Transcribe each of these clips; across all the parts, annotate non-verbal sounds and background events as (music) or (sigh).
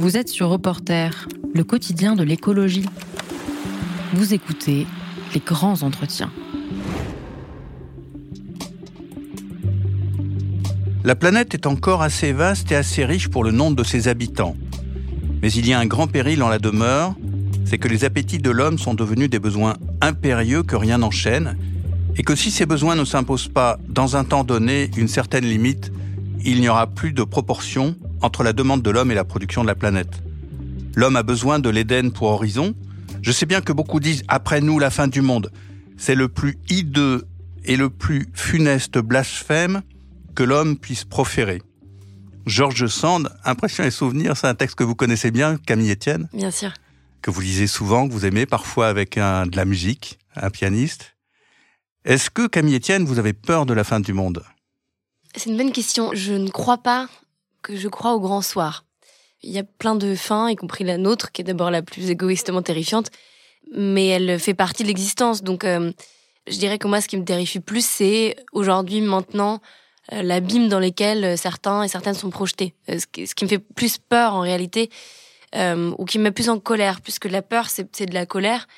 Vous êtes sur Reporter, le quotidien de l'écologie. Vous écoutez les grands entretiens. La planète est encore assez vaste et assez riche pour le nombre de ses habitants. Mais il y a un grand péril en la demeure, c'est que les appétits de l'homme sont devenus des besoins impérieux que rien n'enchaîne, et que si ces besoins ne s'imposent pas dans un temps donné une certaine limite, il n'y aura plus de proportion entre la demande de l'homme et la production de la planète. L'homme a besoin de l'Éden pour horizon. Je sais bien que beaucoup disent après nous la fin du monde. C'est le plus hideux et le plus funeste blasphème que l'homme puisse proférer. Georges Sand, Impression et souvenirs, c'est un texte que vous connaissez bien, Camille Etienne. Bien sûr. Que vous lisez souvent, que vous aimez parfois avec un, de la musique, un pianiste. Est-ce que, Camille Etienne, vous avez peur de la fin du monde? C'est une bonne question. Je ne crois pas que je crois au grand soir. Il y a plein de fins, y compris la nôtre, qui est d'abord la plus égoïstement terrifiante, mais elle fait partie de l'existence. Donc, euh, je dirais que moi, ce qui me terrifie plus, c'est aujourd'hui, maintenant, euh, l'abîme dans lequel certains et certaines sont projetés. Euh, ce qui, me fait plus peur, en réalité, ou qui me met plus en colère, puisque la peur, c'est de la colère,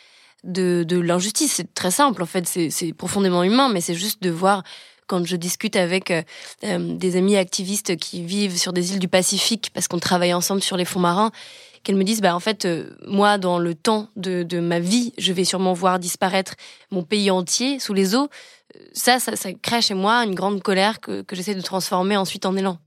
de l'injustice. C'est très simple, en fait, c'est profondément humain, mais c'est juste de voir quand je discute avec euh, euh, des amis activistes qui vivent sur des îles du Pacifique parce qu'on travaille ensemble sur les fonds marins, qu'elles me disent bah en fait euh, moi dans le temps de, de, ma vie je vais sûrement voir disparaître mon pays entier sous les eaux. Ça ça, ça crée chez moi une grande colère que, que j'essaie de transformer ensuite en élan.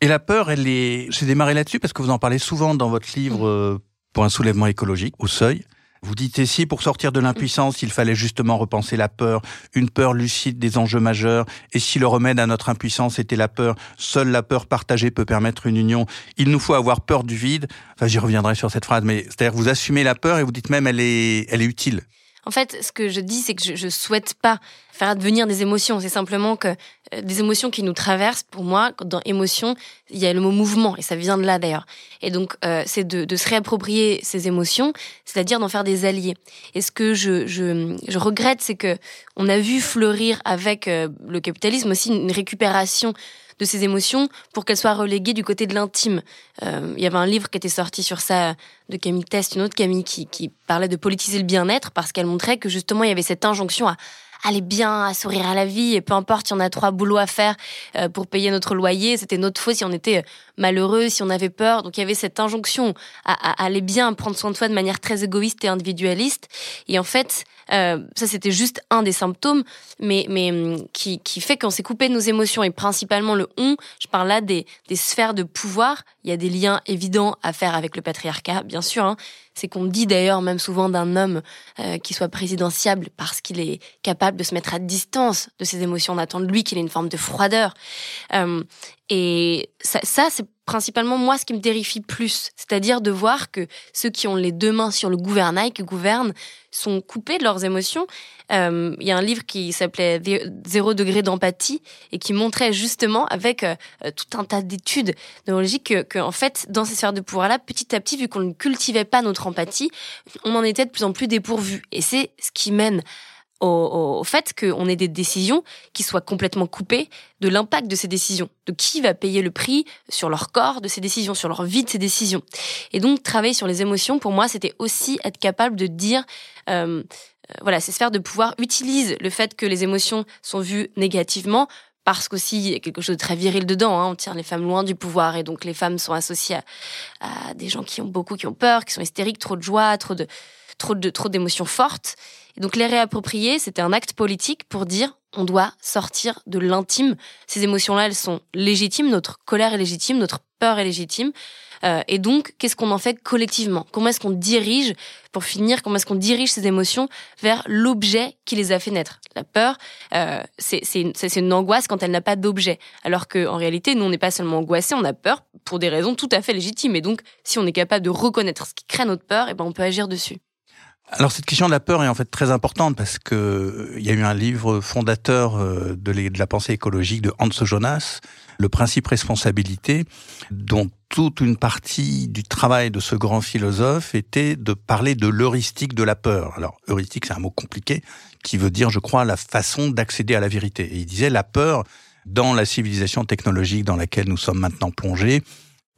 Et la peur elle est j'ai démarré là-dessus parce que vous en parlez souvent dans votre livre pour un soulèvement écologique au seuil vous dites ici, pour sortir de l'impuissance, il fallait justement repenser la peur, une peur lucide des enjeux majeurs. Et si le remède à notre impuissance était la peur, seule la peur partagée peut permettre une union. Il nous faut avoir peur du vide. Enfin, j'y reviendrai sur cette phrase, mais c'est-à-dire vous assumez la peur et vous dites même elle est, elle est utile. En fait, ce que je dis, c'est que je, je souhaite pas faire advenir des émotions. C'est simplement que des émotions qui nous traversent. Pour moi, dans émotion, il y a le mot mouvement et ça vient de là d'ailleurs. Et donc, euh, c'est de, de, se réapproprier ces émotions, c'est-à-dire d'en faire des alliés. Et ce que je, je, je regrette, c'est que on a vu fleurir avec euh, le capitalisme aussi une récupération de ces émotions pour qu'elles soient reléguées du côté de l'intime. Euh, il y avait un livre qui était sorti sur ça de Camille Test, une autre Camille qui, qui parlait de politiser le bien-être parce qu'elle montrait que justement il y avait cette injonction à aller bien, à sourire à la vie, et peu importe on a trois boulots à faire euh, pour payer notre loyer, c'était notre faute si on était malheureux, si on avait peur. Donc il y avait cette injonction à, à, aller bien, prendre soin de soi de manière très égoïste et individualiste. Et en fait, euh, ça c'était juste un des symptômes, mais, mais hum, qui, qui fait qu'on s'est coupé nos émotions et principalement le on. Je parle là des, des sphères de pouvoir. Il y a des liens évidents à faire avec le patriarcat, bien sûr. Hein. C'est qu'on dit d'ailleurs même souvent d'un homme euh, qui soit présidentiable parce qu'il est capable de se mettre à distance de ses émotions. On attend de lui qu'il ait une forme de froideur. Euh, et ça, ça c'est principalement moi ce qui me terrifie plus, c'est-à-dire de voir que ceux qui ont les deux mains sur le gouvernail, qui gouvernent, sont coupés de leurs émotions. Euh, il y a un livre qui s'appelait Zéro degré d'empathie et qui montrait justement avec euh, tout un tas d'études neurologiques que, que, en fait, dans ces sphères de pouvoir-là, petit à petit, vu qu'on ne cultivait pas notre empathie, on en était de plus en plus dépourvu. Et c'est ce qui mène au, au fait qu'on ait des décisions qui soient complètement coupées de l'impact de ces décisions, de qui va payer le prix sur leur corps de ces décisions, sur leur vie de ces décisions. Et donc travailler sur les émotions, pour moi, c'était aussi être capable de dire, euh, euh, voilà, ces sphères de pouvoir utilisent le fait que les émotions sont vues négativement parce qu'aussi il y a quelque chose de très viril dedans. Hein. On tient les femmes loin du pouvoir et donc les femmes sont associées à, à, des gens qui ont beaucoup, qui ont peur, qui sont hystériques, trop de joie, trop de trop de trop d'émotions fortes. Et donc les réapproprier, c'était un acte politique pour dire on doit sortir de l'intime. Ces émotions-là, elles sont légitimes. Notre colère est légitime, notre peur est légitime. Euh, et donc, qu'est-ce qu'on en fait collectivement? Comment est-ce qu'on dirige, pour finir, comment est-ce qu'on dirige ces émotions vers l'objet qui les a fait naître? La peur, euh, c'est une, angoisse quand elle n'a pas d'objet. Alors qu'en réalité, nous, on n'est pas seulement angoissés, on a peur pour des raisons tout à fait légitimes. Et donc, si on est capable de reconnaître ce qui crée notre peur, et eh ben, on peut agir dessus. Alors cette question de la peur est en fait très importante parce que euh, il y a eu un livre fondateur euh, de, la pensée écologique de Hans Jonas, le principe responsabilité, dont toute une partie du travail de ce grand philosophe était de parler de l'heuristique de la peur. Alors heuristique c'est un mot compliqué qui veut dire je crois la façon d'accéder à la vérité. Et il disait la peur dans la civilisation technologique dans laquelle nous sommes maintenant plongés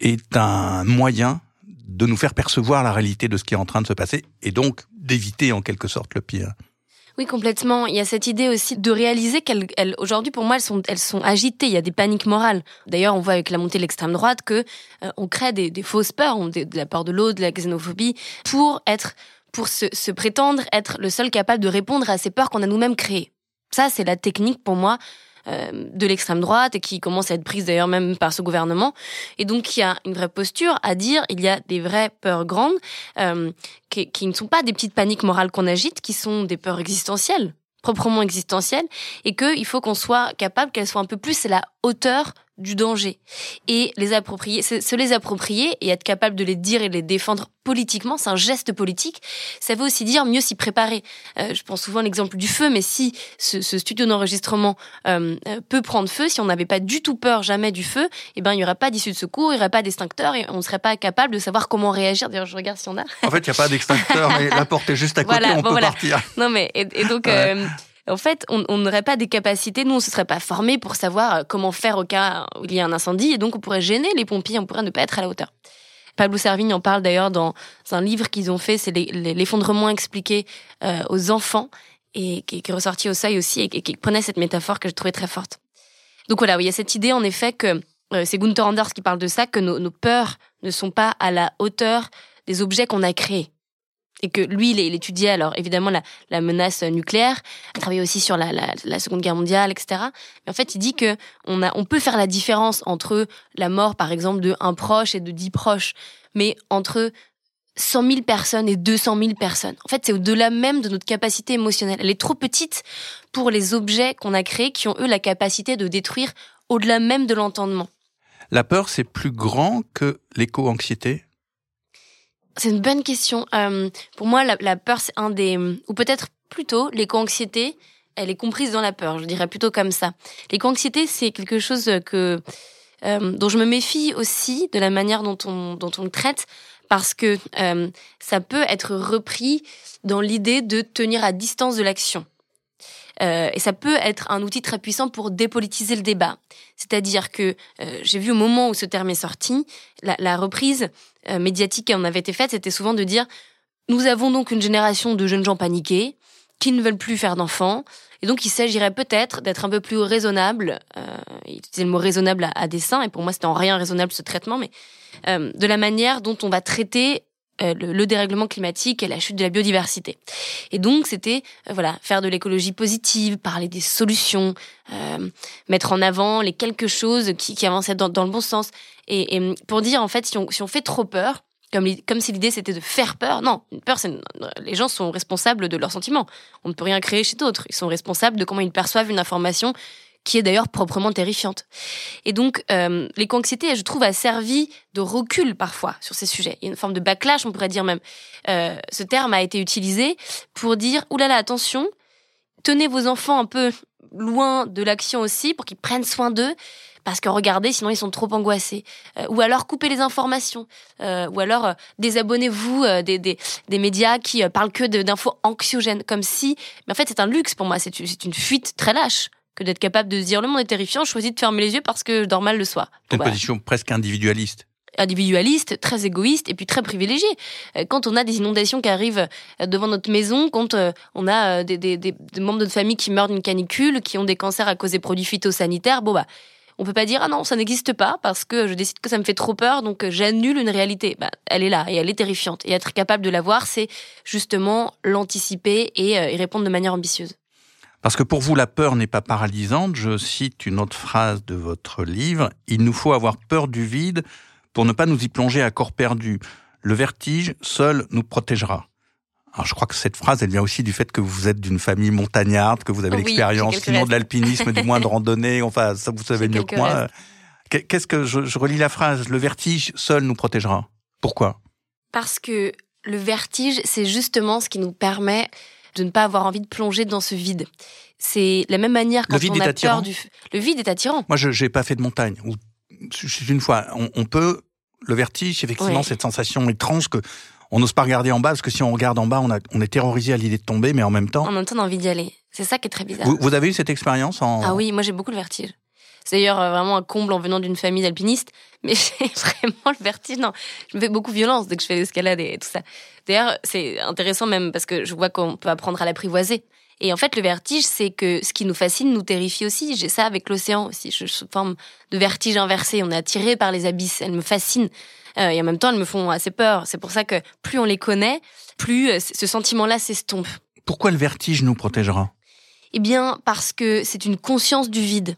est un moyen de nous faire percevoir la réalité de ce qui est en train de se passer et donc d'éviter en quelque sorte le pire. Oui, complètement. Il y a cette idée aussi de réaliser qu'elles, aujourd'hui, pour moi, elles sont, elles sont agitées. Il y a des paniques morales. D'ailleurs, on voit avec la montée de l'extrême droite que euh, on crée des, fausses peurs, on, de, la peur de l'autre, de la xénophobie, pour être, pour se prétendre être le seul capable de répondre à ces peurs qu'on a nous-mêmes créées. Ça, c'est la technique pour moi euh, de l'extrême droite et qui commence à être prise d'ailleurs même par ce gouvernement. Et donc il y a une vraie posture à dire il y a des vraies peurs grandes euh, qui, qui ne sont pas des petites paniques morales qu'on agite, qui sont des peurs existentielles proprement existentielles et qu'il faut qu'on soit capable qu'elles soient un peu plus à la hauteur du danger et les approprier, se les approprier et être capable de les dire et de les défendre politiquement, c'est un geste politique. Ça veut aussi dire mieux s'y préparer. Euh, je pense souvent à l'exemple du feu, mais si ce, studio d'enregistrement euh, euh, peut prendre feu, si on n'avait pas du tout peur jamais du feu, eh ben il y aurait pas d'issue de secours, il y aurait pas d'extincteur et on ne serait pas capable de savoir comment réagir. D'ailleurs, je regarde si on a. En fait, il n'y a pas d'extincteur, mais la porte est juste à côté, on peut partir. Non mais et, donc. En fait, on n'aurait pas des capacités, nous, on ne se serait pas formés pour savoir euh, comment faire au cas où il y a un incendie, et donc on pourrait gêner les pompiers, on pourrait ne pas être à la hauteur. Pablo Servigne en parle d'ailleurs dans un livre qu'ils ont fait, c'est l'effondrement expliqué euh, aux enfants, et qui, est ressorti au seuil aussi, et, qui prenait cette métaphore que je trouvais très forte. Donc voilà, il y a cette idée en effet que, euh, c'est Gunther Anders qui parle de ça, que nos peurs ne sont pas à la hauteur des objets qu'on a créés et que lui, il, étudiait alors évidemment la, menace nucléaire, il travaillait aussi sur la, Seconde Guerre mondiale, etc. Mais en fait, il dit que on peut faire la différence entre la mort, par exemple, de un proche et de dix proches, mais entre 100 000 personnes et 200 000 personnes. En fait, c'est au-delà même de notre capacité émotionnelle. Elle est trop petite pour les objets qu'on a créés qui ont, eux, la capacité de détruire au-delà même de l'entendement. La peur, c'est plus grand que l'éco-anxiété? C'est une bonne question. Euh, pour moi, la, peur, c'est un des... Ou peut-être plutôt, l'éco-anxiété, elle est comprise dans la peur, je dirais plutôt comme ça. L'éco-anxiété, c'est quelque chose que... Euh, dont je me méfie aussi de la manière dont on, dont on le traite, parce que euh, ça peut être repris dans l'idée de tenir à distance de l'action. Euh, et ça peut être un outil très puissant pour dépolitiser le débat. C'est-à-dire que euh, j'ai vu au moment où ce terme est sorti, la, reprise euh, médiatique qui en avait été faite, c'était souvent de dire nous avons donc une génération de jeunes gens paniqués qui ne veulent plus faire d'enfants. Et donc, il s'agirait peut-être d'être un peu plus raisonnable. Il utilisait le mot raisonnable à, à dessein, et pour moi, c'était en rien raisonnable ce traitement, mais de la manière dont on va traiter euh, le, dérèglement climatique et la chute de la biodiversité. Et donc, c'était euh, voilà faire de l'écologie positive, parler des solutions, euh, mettre en avant les quelque chose qui, qui dans, le bon sens. Et, pour dire, en fait, si on, si on fait trop peur, comme, comme si l'idée c'était de faire peur. Non, une peur, les gens sont responsables de leurs sentiments. On ne peut rien créer chez d'autres. Ils sont responsables de comment ils perçoivent une information qui est d'ailleurs proprement terrifiante. Et donc, euh, l'éco-anxiété, je trouve, a servi de recul parfois sur ces sujets. Il y a une forme de backlash, on pourrait dire même. Euh, ce terme a été utilisé pour dire, oulala, attention, tenez vos enfants un peu loin de l'action aussi, pour qu'ils prennent soin d'eux, parce que regardez, sinon ils sont trop angoissés. Euh, ou alors coupez les informations. Euh, ou alors euh, désabonnez-vous euh, des, des, des, médias qui parlent que d'infos anxiogènes, comme si... Mais en fait, c'est un luxe pour moi, c'est une fuite très lâche que d'être capable de se dire le monde est terrifiant, je choisis de fermer les yeux parce que je dors mal le soir. C'est une position presque individualiste individualiste, très égoïste et puis très privilégié. Euh, quand on a des inondations qui arrivent euh, devant notre maison, quand euh, on a des, des, des, membres de notre famille qui meurent d'une canicule, qui ont des cancers à cause des produits phytosanitaires, bon bah on peut pas dire ah non ça n'existe pas parce que je décide que ça me fait trop peur donc j'annule une réalité. Bah, elle est là et elle est terrifiante et être capable de la voir c'est justement l'anticiper et y répondre de manière ambitieuse. Parce que pour vous, la peur n'est pas paralysante. Je cite une autre phrase de votre livre. Il nous faut avoir peur du vide pour ne pas nous y plonger à corps perdu. Le vertige seul nous protégera. Alors je crois que cette phrase, elle vient aussi du fait que vous êtes d'une famille montagnarde, que vous avez l'expérience, sinon de l'alpinisme, du moins de (laughs) randonnée. Enfin, ça vous savez mieux que moi. Qu'est-ce que je, je relis la phrase? Le vertige seul nous protégera. Pourquoi? Parce que le vertige, c'est justement ce qui nous permet de ne pas avoir envie de plonger dans ce vide. C'est la même manière quand on a peur du. Le vide est attirant. Moi, je n'ai pas fait de montagne. Ou une fois, on, peut le vertige, effectivement, cette sensation étrange que on n'ose pas regarder en bas parce que si on regarde en bas, on, a, on est terrorisé à l'idée de tomber, mais en même temps. En même temps, on a envie d'y aller. C'est ça qui est très bizarre. Vous, avez eu cette expérience en. Ah oui, moi j'ai beaucoup le vertige. C'est d'ailleurs euh, vraiment un comble en venant d'une famille d'alpinistes. Mais (laughs) j'ai vraiment le vertige. Non, je me fais beaucoup violence dès que je fais l'escalade et tout ça. D'ailleurs, c'est intéressant même parce que je vois qu'on peut apprendre à l'apprivoiser. Et en fait, le vertige, c'est que ce qui nous fascine nous terrifie aussi. J'ai ça avec l'océan aussi. Je suis forme de vertige inversé. On est attiré par les abysses. Elles me fascinent. Euh, et en même temps, elles me font assez peur. C'est pour ça que plus on les connaît, plus euh, ce sentiment-là s'estompe. Pourquoi le vertige nous protégera? Eh bien, parce que c'est une conscience du vide.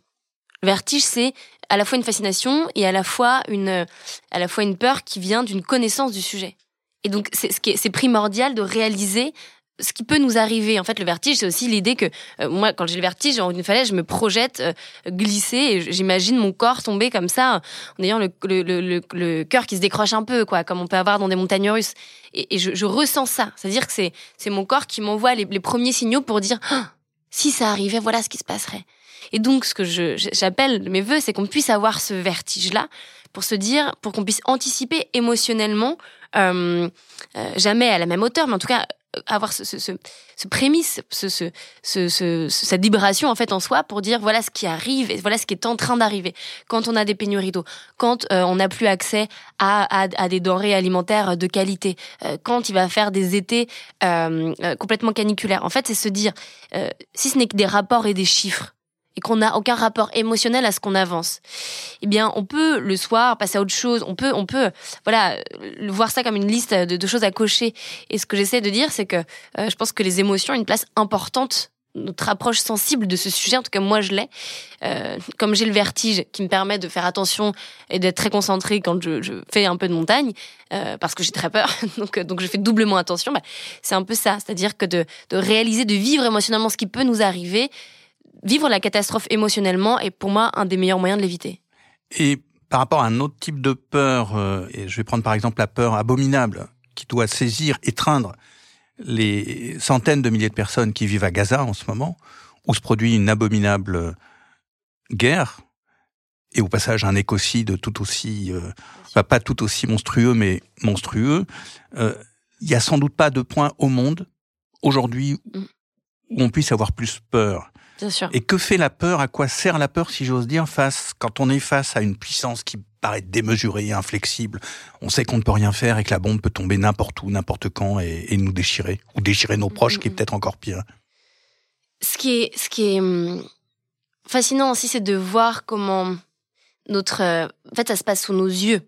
Vertige, c'est à la fois une fascination et à la fois une, à la fois une peur qui vient d'une connaissance du sujet. Et donc, c'est primordial de réaliser ce qui peut nous arriver. En fait, le vertige, c'est aussi l'idée que euh, moi, quand j'ai le vertige en une falaise, je me projette euh, glisser et j'imagine mon corps tomber comme ça, en ayant le, le, le, cœur qui se décroche un peu, quoi, comme on peut avoir dans des montagnes russes. Et, je, ressens ça. C'est-à-dire que c'est, mon corps qui m'envoie les, les, premiers signaux pour dire ah, si ça arrivait, voilà ce qui se passerait. Et donc, ce que j'appelle mes voeux, c'est qu'on puisse avoir ce vertige-là pour se dire, pour qu'on puisse anticiper émotionnellement, euh, euh, jamais à la même hauteur, mais en tout cas avoir ce, prémisse, ce, ce, cette vibration en fait en soi pour dire voilà ce qui arrive et voilà ce qui est en train d'arriver. Quand on a des pénuries d'eau, quand euh, on n'a plus accès à, des denrées alimentaires de qualité, euh, quand il va faire des étés euh, complètement caniculaires. En fait, c'est se dire si ce n'est que des rapports et des chiffres et qu'on n'a aucun rapport émotionnel à ce qu'on avance, eh bien, on peut le soir passer à autre chose. On peut, on peut, voilà, voir ça comme une liste de, choses à cocher. Et ce que j'essaie de dire, c'est que euh, je pense que les émotions ont une place importante notre approche sensible de ce sujet, en tout cas moi je l'ai, euh, comme j'ai le vertige qui me permet de faire attention et d'être très concentré quand je, fais un peu de montagne, euh, parce que j'ai très peur, (laughs) donc, donc je fais doublement attention, bah, c'est un peu ça, c'est-à-dire que de réaliser, de vivre émotionnellement ce qui peut nous arriver, vivre la catastrophe émotionnellement est pour moi un des meilleurs moyens de l'éviter. Et par rapport à un autre type de peur, euh, et je vais prendre par exemple la peur abominable qui doit saisir, étreindre les centaines de milliers de personnes qui vivent à Gaza en ce moment, où se produit une abominable guerre, et au passage un écocide tout aussi, euh, pas tout aussi monstrueux, mais monstrueux. Euh, il y a sans doute pas de point au monde aujourd'hui mm. où on puisse avoir plus peur. Et que fait la peur? À quoi sert la peur, si j'ose dire, face quand on est face à une puissance qui paraît démesurée, inflexible On sait qu'on ne peut rien faire et que la bombe peut tomber n'importe où, n'importe quand et, nous déchirer, ou déchirer nos proches, qui est peut-être encore pire? Ce qui est, ce qui est fascinant aussi, c'est de voir comment notre, euh, en fait, ça se passe sous nos yeux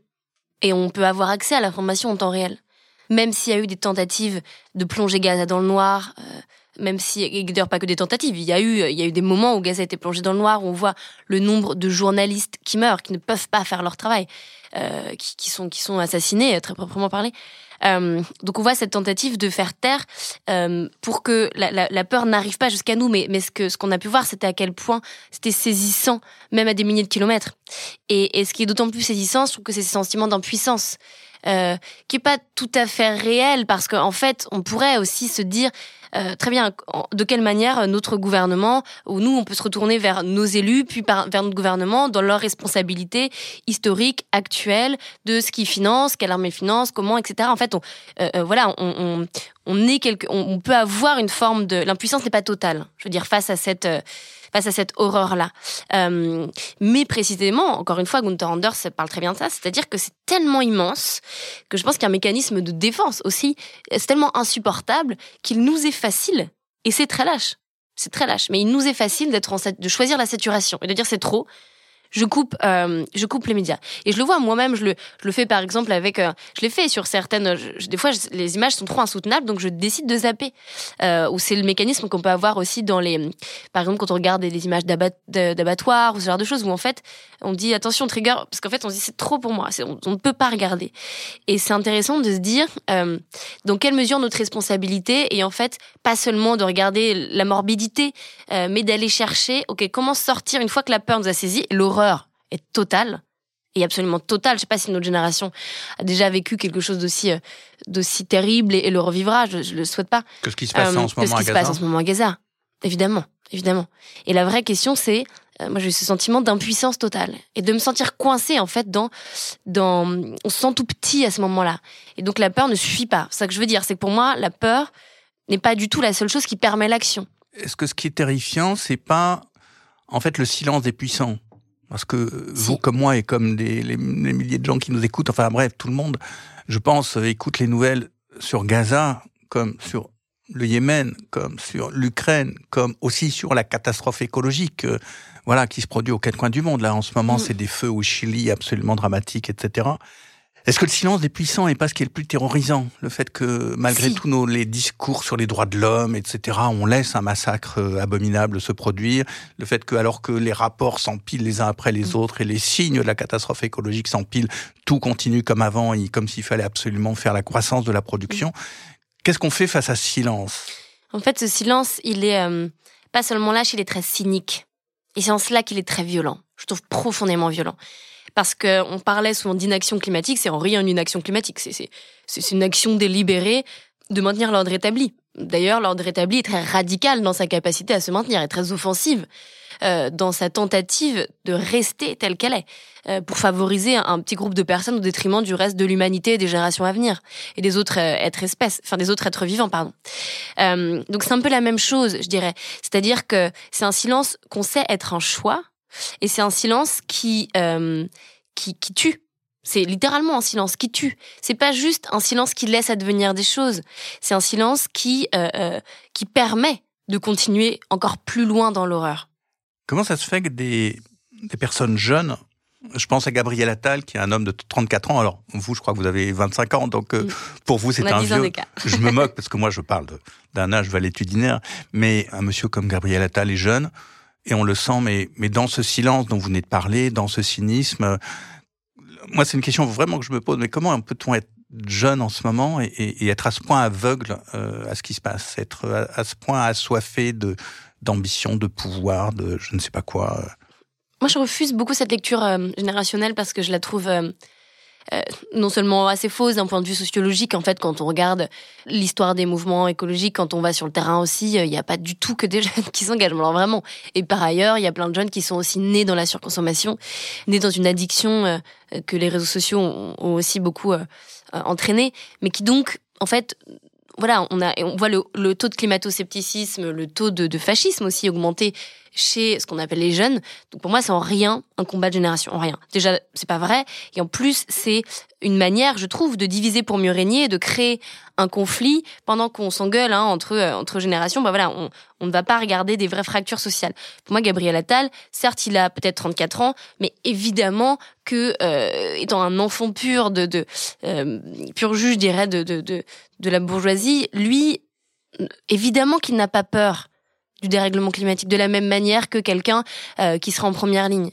et on peut avoir accès à l'information en temps réel. Même s'il y a eu des tentatives de plonger Gaza dans le noir. Euh, même si d'ailleurs pas que des tentatives, il y a eu il y a eu des moments où Gaza a été plongé dans le noir, où on voit le nombre de journalistes qui meurent, qui ne peuvent pas faire leur travail, euh, qui, sont qui sont assassinés très proprement parlé. Euh, donc on voit cette tentative de faire taire euh, pour que la peur n'arrive pas jusqu'à nous, mais, mais ce que ce qu'on a pu voir, c'était à quel point c'était saisissant, même à des milliers de kilomètres. Et, et ce qui est d'autant plus saisissant, je trouve que c'est ce sentiment d'impuissance. Euh, qui est pas tout à fait réel parce qu'en en fait on pourrait aussi se dire euh, très bien, de quelle manière notre gouvernement, ou nous, on peut se retourner vers nos élus, puis vers notre gouvernement, dans leurs responsabilités historiques, actuelles, de ce qu'ils financent, quelle armée finance, comment, etc. En fait, euh, euh, voilà, on, on, on, peut avoir une forme de, l'impuissance n'est pas totale. Je veux dire, face à cette face à cette horreur-là. Euh, mais précisément, encore une fois, Gunther Anders parle très bien de ça, c'est-à-dire que c'est tellement immense que je pense qu'il y a un mécanisme de défense aussi. C'est tellement insupportable qu'il nous est facile, et c'est très lâche, c'est très lâche, mais il nous est facile d'être de choisir la saturation et de dire c'est trop, je coupe, euh, je coupe les médias. Et je le vois moi-même, je le, je le fais par exemple avec, euh, je l'ai fait sur certaines, des fois les images sont trop insoutenables, donc je décide de zapper. Euh, ou c'est le mécanisme qu'on peut avoir aussi dans les, par exemple quand on regarde des, images d'abattoirs ou ce genre de choses où en fait on dit attention trigger parce qu'en fait on se dit c'est trop pour moi, on, ne peut pas regarder. Et c'est intéressant de se dire dans quelle mesure notre responsabilité est en fait pas seulement de regarder la morbidité, mais d'aller chercher ok comment sortir une fois que la peur nous a saisi l'horreur est totale et absolument totale. Je sais pas si notre génération a déjà vécu quelque chose d'aussi euh, d'aussi terrible et, le revivra. Je, ne le souhaite pas. Que ce qui se passe en ce moment à Gaza. ce qui se passe en ce moment à Gaza. Évidemment, évidemment. Et la vraie question, c'est, euh, moi, j'ai eu ce sentiment d'impuissance totale et de me sentir coincée en fait dans, dans, on se sent tout petit à ce moment-là. Et donc la peur ne suffit pas. C'est ça que je veux dire, c'est que pour moi, la peur n'est pas du tout la seule chose qui permet l'action. Est-ce que ce qui est terrifiant, c'est pas en fait le silence des puissants? Parce que vous, comme moi, et comme les, milliers de gens qui nous écoutent, enfin bref, tout le monde, je pense, écoute les nouvelles sur Gaza, comme sur le Yémen, comme sur l'Ukraine, comme aussi sur la catastrophe écologique, euh, voilà, qui se produit aux quatre coins du monde. Là, en ce moment, mm. c'est des feux au Chili absolument dramatiques, etc. Est-ce que le silence des puissants n'est pas ce qui est le plus terrorisant Le fait que, malgré tous nos les discours sur les droits de l'homme, etc., on laisse un massacre euh, abominable se produire. Le fait que, alors que les rapports s'empilent les uns après les mm. autres et les signes de la catastrophe écologique s'empilent, tout continue comme avant, et comme s'il fallait absolument faire la croissance de la production. Mm. Qu'est-ce qu'on fait face à ce silence? En fait, ce silence, il est euh, pas seulement lâche, il est très cynique. Et c'est en cela qu'il est très violent. Je trouve profondément violent parce qu'on parlait souvent d'inaction climatique, c'est en rien une inaction climatique, c'est une action délibérée de maintenir l'ordre établi. D'ailleurs, l'ordre établi est très radical dans sa capacité à se maintenir, et très offensive euh, dans sa tentative de rester telle qu'elle est, euh, pour favoriser un, petit groupe de personnes au détriment du reste de l'humanité et des générations à venir, et des autres euh, êtres espèces, enfin des autres êtres vivants, pardon. donc c'est un peu la même chose, je dirais. C'est-à-dire que c'est un silence qu'on sait être un choix, et c'est un silence qui, euh, qui, qui tue. C'est littéralement un silence qui tue. C'est pas juste un silence qui laisse advenir des choses. C'est un silence qui, euh, euh, qui permet de continuer encore plus loin dans l'horreur. Comment ça se fait que des, des personnes jeunes, je pense à Gabriel Attal, qui est un homme de 34 ans. Alors, vous, je crois que vous avez 25 ans, donc euh, pour vous, c'est un vieux. (laughs) je me moque parce que moi, je parle d'un âge valétudinaire, mais un monsieur comme Gabriel Attal est jeune et on le sent, mais, mais dans ce silence dont vous venez de parler, dans ce cynisme, moi c'est une question vraiment que je me pose, mais comment peut-on être jeune en ce moment et, et, être à ce point aveugle euh, à ce qui se passe, être à, ce point assoiffé de d'ambition, de pouvoir, de je ne sais pas quoi. Euh? Moi, je refuse beaucoup cette lecture euh, générationnelle parce que je la trouve euh, non seulement assez fausse d'un point de vue sociologique, en fait, quand on regarde l'histoire des mouvements écologiques, quand on va sur le terrain aussi, euh, il n'y a pas du tout que des (laughs) jeunes qui s'engagent. Alors vraiment. Et par ailleurs, il y a plein de jeunes qui sont aussi nés dans la surconsommation, nés dans une addiction euh, que les réseaux sociaux ont, aussi beaucoup entraîné, mais qui donc, en fait, voilà, on a, on voit le, taux de climato-scepticisme, le taux de fascisme aussi augmenter chez ce qu'on appelle les jeunes. Donc pour moi, c'est en rien un combat de génération, en rien. Déjà, c'est pas vrai. Et en plus, c'est une manière, je trouve, de diviser pour mieux régner, de créer un conflit pendant qu'on s'engueule hein, entre euh, entre générations. Bah voilà, on, on ne va pas regarder des vraies fractures sociales. Pour moi, Gabriel Attal, certes, il a peut-être 34 ans, mais évidemment que euh, étant un enfant pur de, de euh, pur juge, je dirais, de, de, de, de la bourgeoisie, lui, évidemment qu'il n'a pas peur du dérèglement climatique de la même manière que quelqu'un euh, qui sera en première ligne.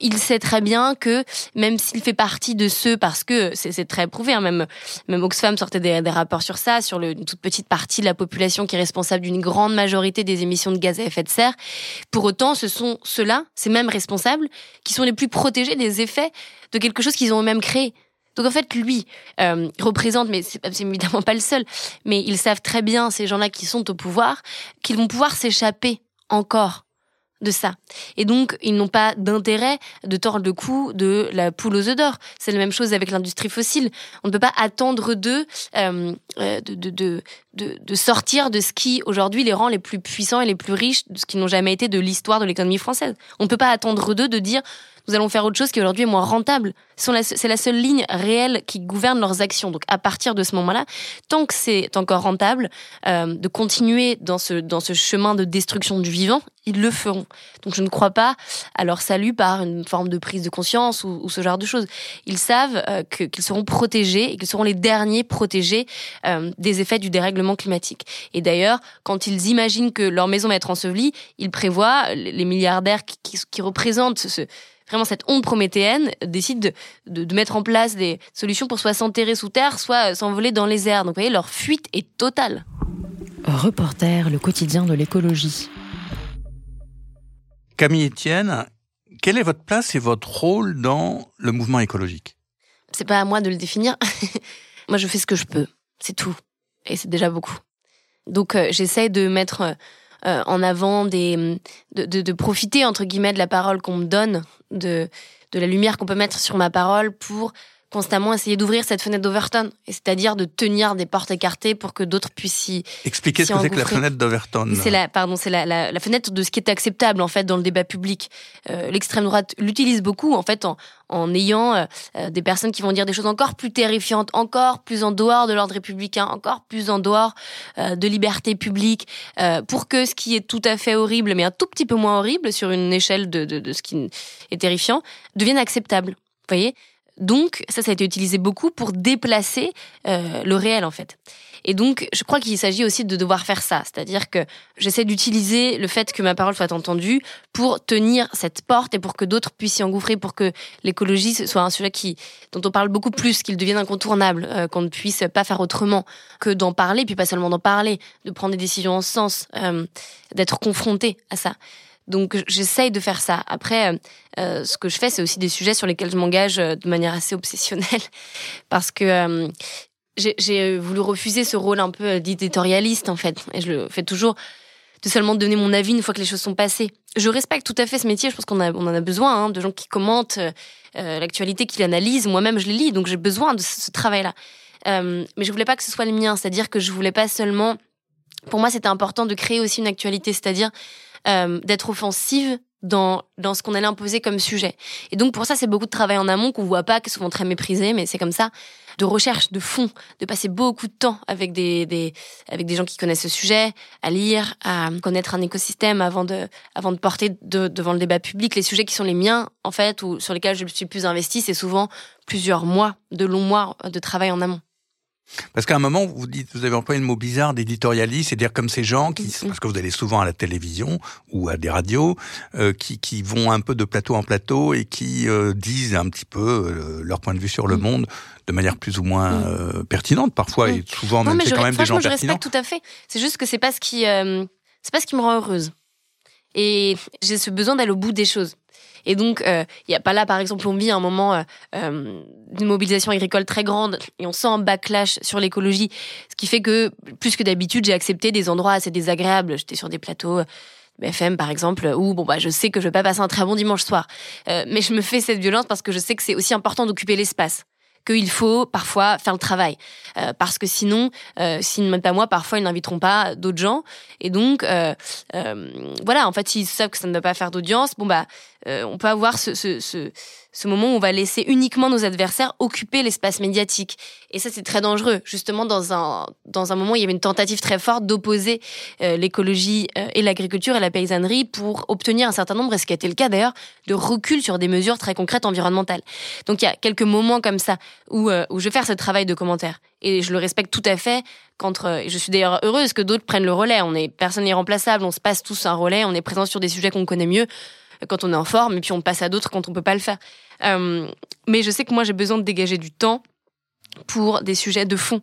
Il sait très bien que même s'il fait partie de ceux, parce que c'est très prouvé, hein, même même Oxfam sortait des, rapports sur ça, sur une toute petite partie de la population qui est responsable d'une grande majorité des émissions de gaz à effet de serre. Pour autant, ce sont ceux-là, ces mêmes responsables, qui sont les plus protégés des effets de quelque chose qu'ils ont eux-mêmes créé. Donc en fait, lui euh, représente, mais c'est évidemment pas le seul, mais ils savent très bien, ces gens-là qui sont au pouvoir, qu'ils vont pouvoir s'échapper encore de ça. Et donc, ils n'ont pas d'intérêt de tordre le cou de la poule aux œufs d'or. C'est la même chose avec l'industrie fossile. On ne peut pas attendre d'eux euh, euh, de, de, de, de, de sortir de ce qui, aujourd'hui, les rend les plus puissants et les plus riches, de ce qui n'ont jamais été de l'histoire de l'économie française. On ne peut pas attendre d'eux de dire nous allons faire autre chose qui aujourd'hui est moins rentable. C'est la seule ligne réelle qui gouverne leurs actions. Donc à partir de ce moment-là, tant que c'est encore rentable euh, de continuer dans ce, dans ce chemin de destruction du vivant, ils le feront. Donc je ne crois pas à leur salut par une forme de prise de conscience ou, ce genre de choses. Ils savent euh, qu'ils seront protégés et qu'ils seront les derniers protégés euh, des effets du dérèglement climatique. Et d'ailleurs, quand ils imaginent que leur maison va être ensevelie, ils prévoient, les milliardaires qui, qui, qui représentent ce, vraiment cette onde prométhéenne décide de, de, mettre en place des solutions pour soit s'enterrer sous terre, soit s'envoler dans les airs. Donc vous voyez, leur fuite est totale. Reporter, le quotidien de l'écologie. Camille Etienne, quelle est votre place et votre rôle dans le mouvement écologique? C'est pas à moi de le définir. (laughs) moi, je fais ce que je peux. C'est tout. Et c'est déjà beaucoup. Donc, euh, j'essaie de mettre euh, en avant des, de, de, de, profiter entre guillemets de la parole qu'on me donne, de, de la lumière qu'on peut mettre sur ma parole pour constamment essayer d'ouvrir cette fenêtre d'Overton, c'est-à-dire de tenir des portes écartées pour que d'autres puissent y expliquer ce que c'est que la fenêtre d'Overton. C'est la, pardon, c'est la, la, fenêtre de ce qui est acceptable en fait dans le débat public. Euh, l'extrême droite l'utilise beaucoup en fait en, en ayant euh, euh, des personnes qui vont dire des choses encore plus terrifiantes, encore plus en dehors de l'ordre républicain, encore plus en dehors de liberté publique, pour que ce qui est tout à fait horrible, mais un tout petit peu moins horrible sur une échelle de, de, de ce qui est terrifiant, devienne acceptable. Vous voyez? Donc, ça, ça a été utilisé beaucoup pour déplacer euh, le réel, en fait. Et donc, je crois qu'il s'agit aussi de devoir faire ça. C'est-à-dire que j'essaie d'utiliser le fait que ma parole soit entendue pour tenir cette porte et pour que d'autres puissent s'y engouffrer, pour que l'écologie soit un sujet qui, dont on parle beaucoup plus, qu'il devienne incontournable, euh, qu'on ne puisse pas faire autrement que d'en parler, puis pas seulement d'en parler, de prendre des décisions en ce sens, euh, d'être confronté à ça. Donc j'essaye de faire ça. Après, euh, euh, ce que je fais, c'est aussi des sujets sur lesquels je m'engage euh, de manière assez obsessionnelle, (laughs) parce que j'ai voulu refuser ce rôle un peu d'éditorialiste en fait, et je le fais toujours de seulement donner mon avis une fois que les choses sont passées. Je respecte tout à fait ce métier, je pense qu'on on en a besoin, hein, de gens qui commentent l'actualité, qui l'analysent. Moi-même, je les lis, donc j'ai besoin de ce, ce travail-là. mais je voulais pas que ce soit le mien, c'est-à-dire que je voulais pas seulement. Pour moi, c'était important de créer aussi une actualité, c'est-à-dire euh, d'être offensive dans, dans ce qu'on allait imposer comme sujet. Et donc pour ça, c'est beaucoup de travail en amont qu'on voit pas, qui est souvent très méprisé, mais c'est comme ça, de recherche, de fond, de passer beaucoup de temps avec des, des, avec des gens qui connaissent ce sujet, à lire, à connaître un écosystème avant de, avant de porter devant le débat public les sujets qui sont les miens, en fait, ou sur lesquels je suis plus investie, c'est souvent plusieurs mois, de longs mois de travail en amont. Parce qu'à un moment, vous dites, vous avez employé le mot bizarre d'éditorialiste, c'est-à-dire comme ces gens qui, parce que vous allez souvent à la télévision ou à des radios, euh, qui, qui vont un peu de plateau en plateau et qui euh, disent un petit peu euh, leur point de vue sur le monde de manière plus ou moins pertinente parfois et souvent même c'est quand même des gens je pertinents. respecte tout à fait. C'est juste que c'est pas ce qui, c'est pas ce qui me rend heureuse. Et j'ai ce besoin d'aller au bout des choses. Et donc, il euh, y a pas là, par exemple, on vit un moment euh, euh, d'une mobilisation agricole très grande et on sent un backlash sur l'écologie, ce qui fait que, plus que d'habitude, j'ai accepté des endroits assez désagréables. J'étais sur des plateaux BFM par exemple où bon bah je sais que je vais pas passer un très bon dimanche soir mais je me fais cette violence parce que je sais que c'est aussi important d'occuper l'espace qu'il faut parfois faire le travail. Parce que sinon, euh, s'ils ne pas moi, parfois ils n'inviteront pas d'autres gens. Et donc, voilà, en fait, s'ils savent que ça ne va pas faire d'audience, bon bah, euh, on peut avoir ce, ce, ce, moment où on va laisser uniquement nos adversaires occuper l'espace médiatique. Et ça, c'est très dangereux. Justement, dans un, dans un moment où il y avait une tentative très forte d'opposer l'écologie et l'agriculture et la paysannerie pour obtenir un certain nombre, et ce qui a été le cas d'ailleurs, de recul sur des mesures très concrètes environnementales. Donc il y a quelques moments comme ça où, euh, où je vais faire ce travail de commentaire. Et je le respecte tout à fait. Quand, euh, je suis d'ailleurs heureuse que d'autres prennent le relais. On est personne irremplaçable, on se passe tous un relais, on est présent sur des sujets qu'on connaît mieux euh, quand on est en forme, et puis on passe à d'autres quand on peut pas le faire. mais je sais que moi j'ai besoin de dégager du temps pour des sujets de fond.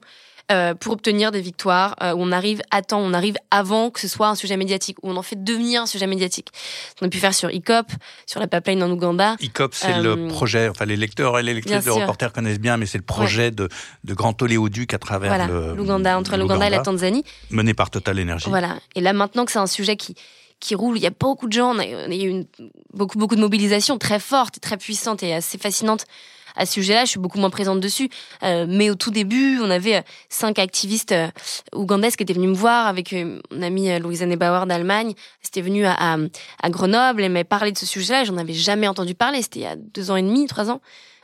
Euh, pour obtenir des victoires, euh, où on arrive à temps, on arrive avant que ce soit un sujet médiatique, où on en fait devenir un sujet médiatique. On a pu faire sur ICOP, sur la pipeline en Ouganda. ICOP, c'est le euh, projet, enfin les lecteurs et les lectrices de reporters connaissent bien, mais c'est le projet de, de grand oléoduc à travers l'Ouganda, entre l'Ouganda et la Tanzanie. Mené par Total Energy. Voilà. Et là, maintenant que c'est un sujet qui, qui roule. Il y a beaucoup de gens, on a, eu une, beaucoup, beaucoup de mobilisation très forte, très puissante et assez fascinante à ce sujet-là. Je suis beaucoup moins présente dessus. Euh, mais au tout début, on avait euh, cinq activistes euh, ougandaises qui étaient venus me voir avec mon amie Louise-Anne Bauer d'Allemagne. C'était venu à, à, Grenoble et m'avait parlé de ce sujet-là. J'en avais jamais entendu parler. C'était il y a deux ans et demi, trois ans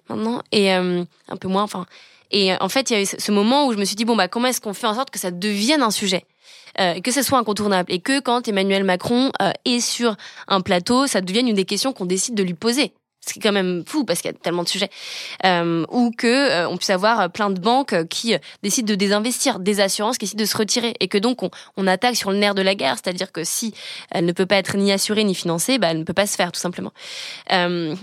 maintenant. Et un peu moins, enfin. Et en fait, il y avait ce moment où je me suis dit, bon, bah, comment est-ce qu'on fait en sorte que ça devienne un sujet? euh, que ce soit incontournable et que quand Emmanuel Macron est sur un plateau, ça devienne une des questions qu'on décide de lui poser. Ce qui est quand même fou parce qu'il y a tellement de sujets, euh, ou que euh, on puisse avoir plein de banques qui décident de désinvestir, des assurances qui décident de se retirer, et que donc on, on attaque sur le nerf de la guerre, c'est-à-dire que si elle ne peut pas être ni assurée ni financée, bah, elle ne peut pas se faire tout simplement. Euh,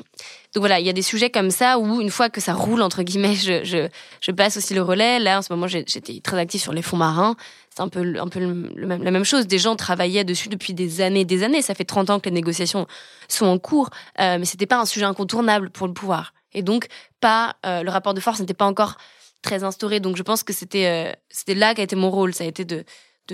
donc voilà, il y a des sujets comme ça où une fois que ça roule entre guillemets, je, passe aussi le relais. Là en ce moment, j'étais très active sur les fonds marins c'est un peu, un peu la même chose. Des gens travaillaient dessus depuis des années, des années. Ça fait 30 ans que les négociations sont en cours, euh, mais c'était pas un sujet incontournable pour le pouvoir. Et donc, pas euh, le rapport de force n'était pas encore très instauré. Donc, je pense que c'était euh, là qu'a été mon rôle. Ça a été de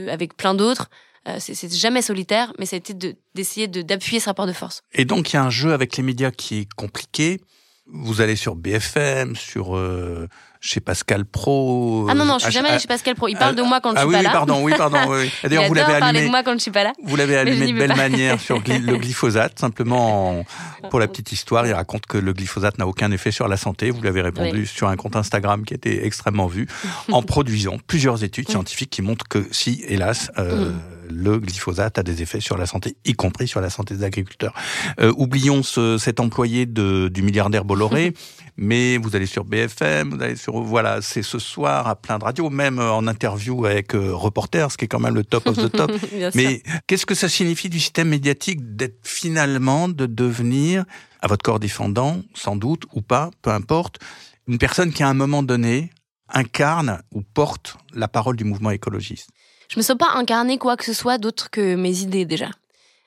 avec plein d'autres. Euh, c'est jamais solitaire, mais ça a été d'essayer de, d'appuyer ce rapport de force. Et donc, il y a un jeu avec les médias qui est compliqué vous allez sur BFM, sur euh, chez Pascal Pro. Ah non, non, je suis jamais allée chez Pascal Pro. Il parle de moi quand je suis ah, pas oui, là. Pardon, oui, pardon, oui. (laughs) D'ailleurs, vous l'avez allumé. parler de moi quand je suis pas là. Vous l'avez allumé de belle manière sur le (laughs) glyphosate. Simplement, pour la petite histoire, il raconte que le glyphosate n'a aucun effet sur la santé. Vous l'avez répondu sur un compte Instagram qui était extrêmement vu, en (laughs) produisant plusieurs études scientifiques qui montrent que si, hélas, euh, le glyphosate a des effets sur la santé, y compris sur la santé des agriculteurs. Euh, oublions ce, cet employé de, du milliardaire Bolloré, mais vous allez sur BFM, vous allez sur voilà, c'est ce soir à plein de radios, même en interview avec euh, Reporter, ce qui est quand même le top of the top. (laughs) mais qu'est-ce que ça signifie du système médiatique d'être finalement de devenir à votre corps défendant, sans doute ou pas, peu importe, une personne qui à un moment donné incarne ou porte la parole du mouvement écologiste? Je me sens pas incarner quoi que ce soit d'autre que mes idées déjà.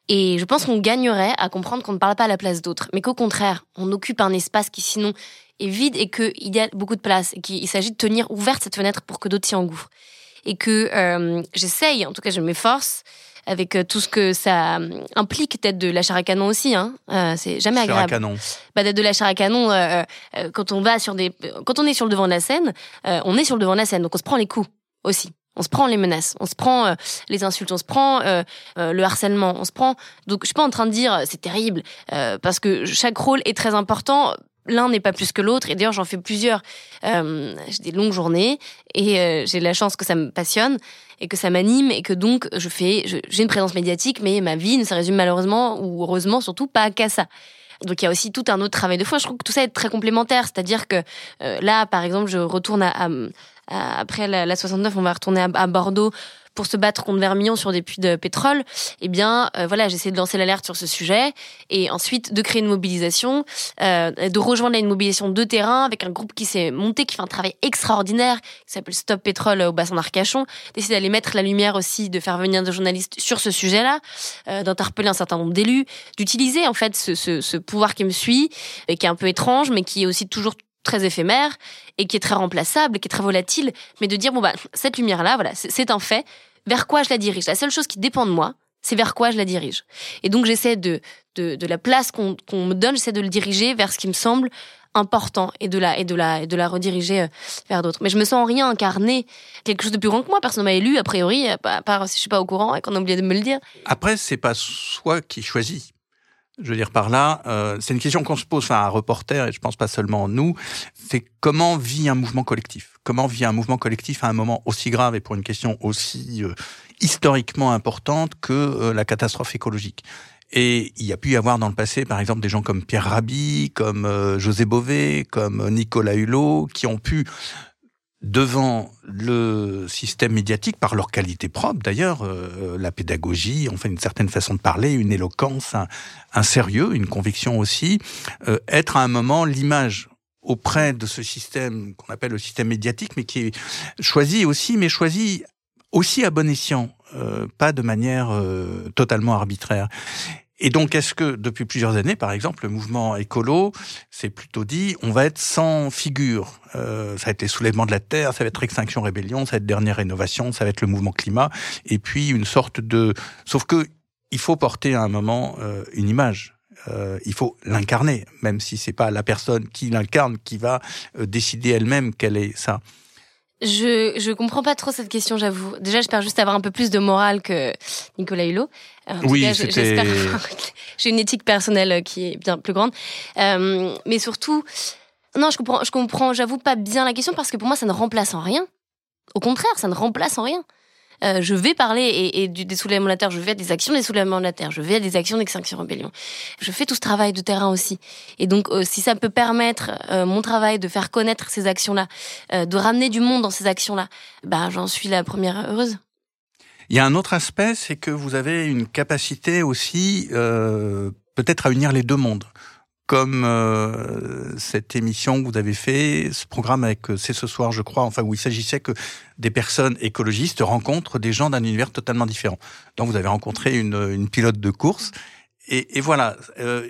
Et je pense qu'on gagnerait à comprendre qu'on ne parle pas à la place d'autres, mais qu'au contraire, on occupe un espace qui sinon est vide et qu'il y a beaucoup de place, et qu'il s'agit de tenir ouverte cette fenêtre pour que d'autres s'y engouffrent. Et que euh, j'essaye, en tout cas je m'efforce, avec euh, tout ce que ça implique d'être de la chair à canon aussi. Hein. Euh, c'est jamais agréable. À canon. Bah, d'être de la chair à canon euh, euh, quand on va sur des, quand on est sur le devant de la scène, on est sur le devant de la scène, donc on se prend les coups aussi. On se prend les menaces, on se prend euh, les insultes, on se prend euh, euh, le harcèlement, on se prend. Donc je suis pas en train de dire c'est terrible parce que chaque rôle est très important. L'un n'est pas plus que l'autre et d'ailleurs j'en fais plusieurs. j'ai des longues journées et j'ai la chance que ça me passionne et que ça m'anime et que donc je fais j'ai une présence médiatique mais ma vie ne se résume malheureusement ou heureusement surtout pas qu'à ça. Donc il y a aussi tout un autre travail de fond. Je trouve que tout ça est très complémentaire. C'est-à-dire que là, par exemple, je retourne à, après la, 69, on va retourner à, Bordeaux pour se battre contre Vermillon sur des puits de pétrole, eh bien, euh, voilà, j'essaie de lancer l'alerte sur ce sujet et ensuite de créer une mobilisation, euh, de rejoindre une mobilisation de terrain avec un groupe qui s'est monté, qui fait un travail extraordinaire, qui s'appelle Stop Pétrole au bassin d'Arcachon, d'essayer d'aller mettre la lumière aussi, de faire venir des journalistes sur ce sujet-là, euh, d'interpeller un certain nombre d'élus, d'utiliser en fait ce, ce, ce pouvoir qui me suit et qui est un peu étrange, mais qui est aussi toujours très éphémère et qui est très remplaçable, qui est très volatile, mais de dire bon bah cette lumière là, voilà, c'est un fait. Vers quoi je la dirige? La seule chose qui dépend de moi, c'est vers quoi je la dirige. Et donc j'essaie de, de, la place qu'on me donne, j'essaie de le diriger vers ce qui me semble important et de la et de la et de la rediriger euh, vers d'autres. Mais je me sens en rien incarner quelque chose de plus grand que moi. Personne ne m'a élu a priori, à part si je suis pas au courant et qu'on a oublié de me le dire. Après, c'est pas soi qui choisit. Je veux dire par là, euh, c'est une question qu'on se pose, enfin, à un reporter, et je pense pas seulement nous, c'est comment vit un mouvement collectif? Comment vit un mouvement collectif à un moment aussi grave et pour une question aussi euh, historiquement importante que euh, la catastrophe écologique? Et il y a pu y avoir dans le passé, par exemple, des gens comme Pierre Rabhi, comme José Bové, comme Nicolas Hulot, qui ont pu devant le système médiatique, par leur qualité propre d'ailleurs, euh, la pédagogie, enfin une certaine façon de parler, une éloquence, un, sérieux, une conviction aussi, euh, être à un moment l'image auprès de ce système qu'on appelle le système médiatique, mais qui est choisi aussi, mais choisi aussi à bon escient, euh, pas de manière totalement arbitraire. Et donc, est-ce que depuis plusieurs années, par exemple, le mouvement écolo s'est plutôt dit, on va être sans figure. Euh, ça va être les soulèvements de la terre, ça va être Extinction Rébellion, ça va être Dernière Rénovation, ça va être le mouvement climat, et puis une sorte de... Sauf que il faut porter à un moment euh, une image. Euh, il faut l'incarner, même si c'est pas la personne qui l'incarne qui va euh, décider elle-même quelle est ça. Je je comprends pas trop cette question, j'avoue. Déjà, j'espère juste avoir un peu plus de morale que Nicolas Hulot. oui, j'espère. (laughs) J'ai une éthique personnelle qui est bien plus grande, euh, mais surtout, non, je comprends, je comprends, j'avoue pas bien la question parce que pour moi, ça ne remplace en rien. Au contraire, ça ne remplace en rien. Euh, je vais parler et, et du, des soulèvements de la terre, je vais à des actions des soulèvements de la terre, je vais à des actions d'extinction rébellion. Je fais tout ce travail de terrain aussi. Et donc, euh, si ça peut permettre euh, mon travail de faire connaître ces actions-là, de ramener du monde dans ces actions-là, ben j'en suis la première heureuse. Il y a un autre aspect, c'est que vous avez une capacité aussi peut-être à unir les deux mondes comme euh, cette émission que vous avez fait, ce programme avec euh, C'est ce soir, je crois, enfin où il s'agissait que des personnes écologistes rencontrent des gens d'un univers totalement différent. Donc vous avez rencontré une, une pilote de course, et, et voilà. Euh,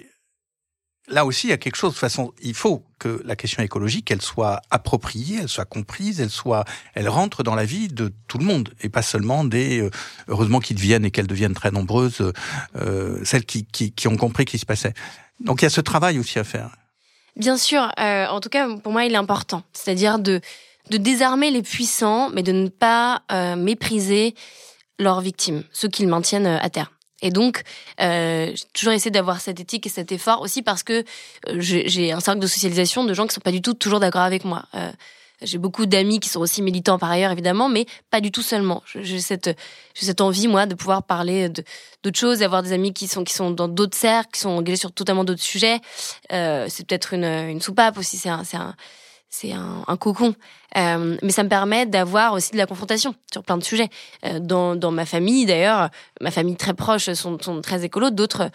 là aussi, il y a quelque chose. De toute façon, il faut que la question écologique, elle soit appropriée, elle soit comprise, elle soit, elle rentre dans la vie de tout le monde et pas seulement des, euh, heureusement qu'ils deviennent et qu'elles deviennent très nombreuses, euh, celles qui, qui, qui ont compris ce qui se passait. Donc il y a ce travail aussi à faire. Bien sûr, euh, en tout cas pour moi il est important, c'est-à-dire de de désarmer les puissants, mais de ne pas mépriser leurs victimes, ceux qui le maintiennent à terre. Et donc, euh, j'ai toujours essayé d'avoir cette éthique et cet effort aussi parce que euh, j'ai un cercle de socialisation de gens qui sont pas du tout toujours d'accord avec moi. Euh, j'ai beaucoup d'amis qui sont aussi militants par ailleurs, évidemment, mais pas du tout seulement. J'ai cette, envie, moi, de pouvoir parler d'autres choses, d'avoir des amis qui sont, dans d'autres cercles, qui sont engagés sur totalement d'autres sujets. C'est peut-être une, soupape aussi, c'est un, c'est un, cocon. Euh, mais ça me permet d'avoir aussi de la confrontation sur plein de sujets. Euh, dans, ma famille, d'ailleurs, ma famille très proche sont, très écolos, d'autres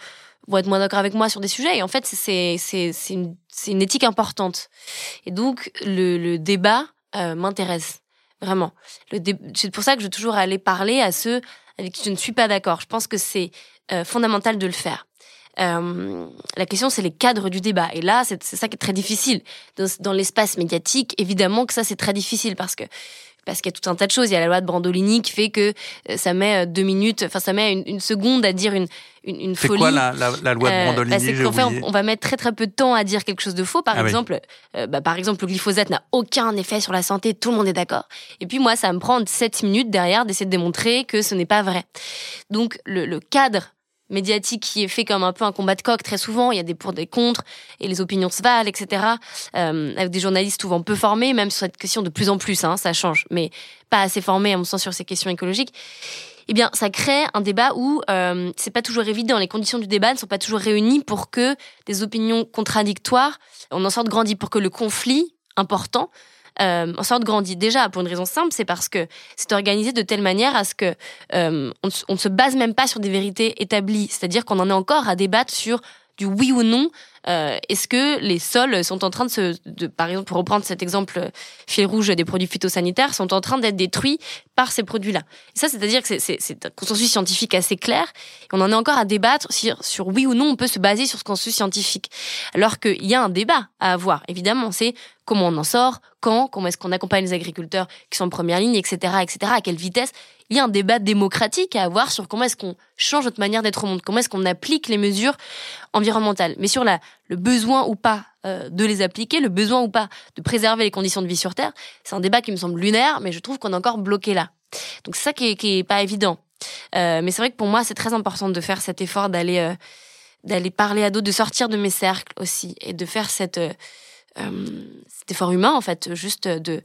vont être moins d'accord avec moi sur des sujets. Et en fait, c'est une, éthique importante. Et donc le, débat euh, m'intéresse vraiment. C'est pour ça que je veux toujours aller parler à ceux avec qui je ne suis pas d'accord. Je pense que c'est euh, fondamental de le faire. Euh, la question, c'est les cadres du débat. Et là, c'est ça qui est très difficile. Dans, dans l'espace médiatique, évidemment que ça, c'est très difficile parce que parce qu'il y a tout un tas de choses. Il y a la loi de Brandolini qui fait que euh, ça met euh, deux minutes, enfin ça met une, une, seconde à dire une, une, une folie. C'est quoi la, la, la, loi de Brandolini euh, bah, C'est qu'en fait, on, on, va mettre très très peu de temps à dire quelque chose de faux. Par ah exemple, oui. euh, bah, par exemple, le glyphosate n'a aucun effet sur la santé. Tout le monde est d'accord. Et puis moi, ça me prend sept minutes derrière d'essayer de démontrer que ce n'est pas vrai. Donc le, le cadre médiatique qui est fait comme un peu un combat de coq très souvent. Il y a des pour, des contre, et les opinions se valent, etc. Euh, avec des journalistes souvent peu formés, même sur cette question de plus en plus, hein, ça change, mais pas assez formés à mon sens sur ces questions écologiques. Eh bien, ça crée un débat où euh, c'est pas toujours évident. Les conditions du débat ne sont pas toujours réunies pour que des opinions contradictoires, on en sorte grandi, pour que le conflit important euh, en sorte grandit. Déjà, pour une raison simple, c'est parce que c'est organisé de telle manière à ce que euh, on, ne se base même pas sur des vérités établies. C'est-à-dire qu'on en est encore à débattre sur du oui ou non. Euh, Est-ce que les sols sont en train de se, de, par exemple, pour reprendre cet exemple euh, fil rouge des produits phytosanitaires, sont en train d'être détruits par ces produits-là. Et ça, c'est-à-dire que c'est un consensus scientifique assez clair. Et on en est encore à débattre sur, sur oui ou non on peut se baser sur ce consensus scientifique. Alors qu'il y a un débat à avoir, évidemment. C'est comment on en sort, quand, comment est-ce qu'on accompagne les agriculteurs qui sont en première ligne, etc., etc., à quelle vitesse il y a un débat démocratique à avoir sur comment est-ce qu'on change notre manière d'être au monde, comment est-ce qu'on applique les mesures environnementales. Mais sur le besoin ou pas euh, de les appliquer, le besoin ou pas de préserver les conditions de vie sur Terre, c'est un débat qui me semble lunaire, mais je trouve qu'on est encore bloqué là. Donc c'est ça qui est, pas évident. Euh, mais c'est vrai que pour moi, c'est très important de faire cet effort d'aller euh, parler à d'autres, de sortir de mes cercles aussi, et de faire cette cet effort humain en fait juste de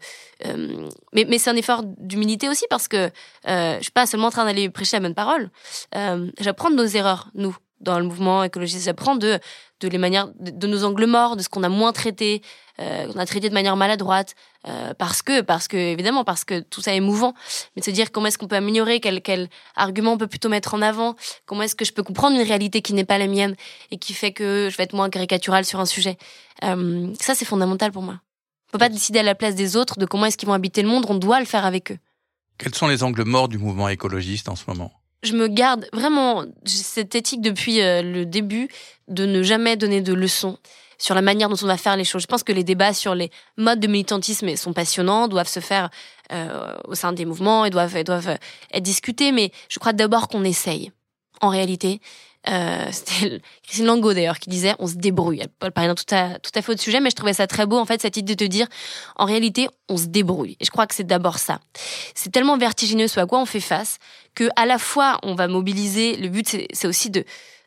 euh, mais, mais c'est un effort d'humilité aussi parce que euh, je suis pas seulement en train d'aller prêcher la bonne parole. Euh, j'apprends de nos erreurs nous dans le mouvement écologiste j'apprends de de les manières de, nos angles morts de ce qu'on a moins traité euh, qu'on a traité de manière maladroite euh, parce que parce que évidemment parce que tout ça est émouvant mais de se dire comment est-ce qu'on peut améliorer quel quel argument on peut plutôt mettre en avant comment est-ce que je peux comprendre une réalité qui n'est pas la mienne et qui fait que je vais être moins caricatural sur un sujet. Euh, ça c'est fondamental pour moi. On peut pas décider à la place des autres de comment est-ce qu'ils vont habiter le monde on doit le faire avec eux. Quels sont les angles morts du mouvement écologiste en ce moment? Je me garde vraiment cette éthique depuis euh, le début de ne jamais donner de leçons sur la manière dont on va faire les choses. Je pense que les débats sur les modes de militantisme sont passionnants, doivent se faire euh, au sein des mouvements et doivent, doivent être discutés, mais je crois d'abord qu'on essaye. En réalité, euh, (laughs) c'était Christine Lango d'ailleurs qui disait on se débrouille. Elle parlait tout à, tout à fait autre sujet, mais je trouvais ça très beau en fait cette idée de te dire en réalité on se débrouille. Et je crois que c'est d'abord ça. C'est tellement vertigineux ce à quoi on fait face que à la fois on va mobiliser. Le but c'est aussi de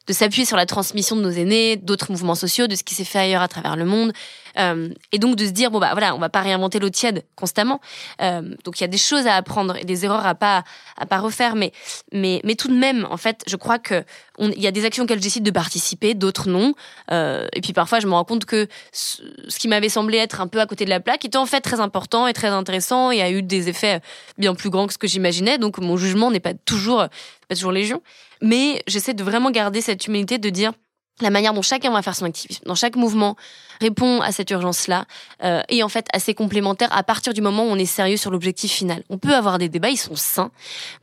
de s'appuyer sur la transmission de nos aînés, d'autres mouvements sociaux, de ce qui s'est fait ailleurs à travers le monde, euh, et donc de se dire bon bah voilà, on va pas réinventer l'eau tiède constamment. Euh, donc il y a des choses à apprendre et des erreurs à pas à pas refaire, mais mais mais tout de même, en fait, je crois que il y a des actions auxquelles j'essaie de participer, d'autres non. Euh, et puis parfois, je me rends compte que ce, ce qui m'avait semblé être un peu à côté de la plaque était en fait très important et très intéressant et a eu des effets bien plus grands que ce que j'imaginais. Donc mon jugement n'est pas toujours pas toujours légion, mais j'essaie de vraiment garder cette humilité de dire la manière dont chacun va faire son activisme, dans chaque mouvement, répond à cette urgence-là, euh, et en fait assez complémentaire à partir du moment où on est sérieux sur l'objectif final. On peut avoir des débats, ils sont sains,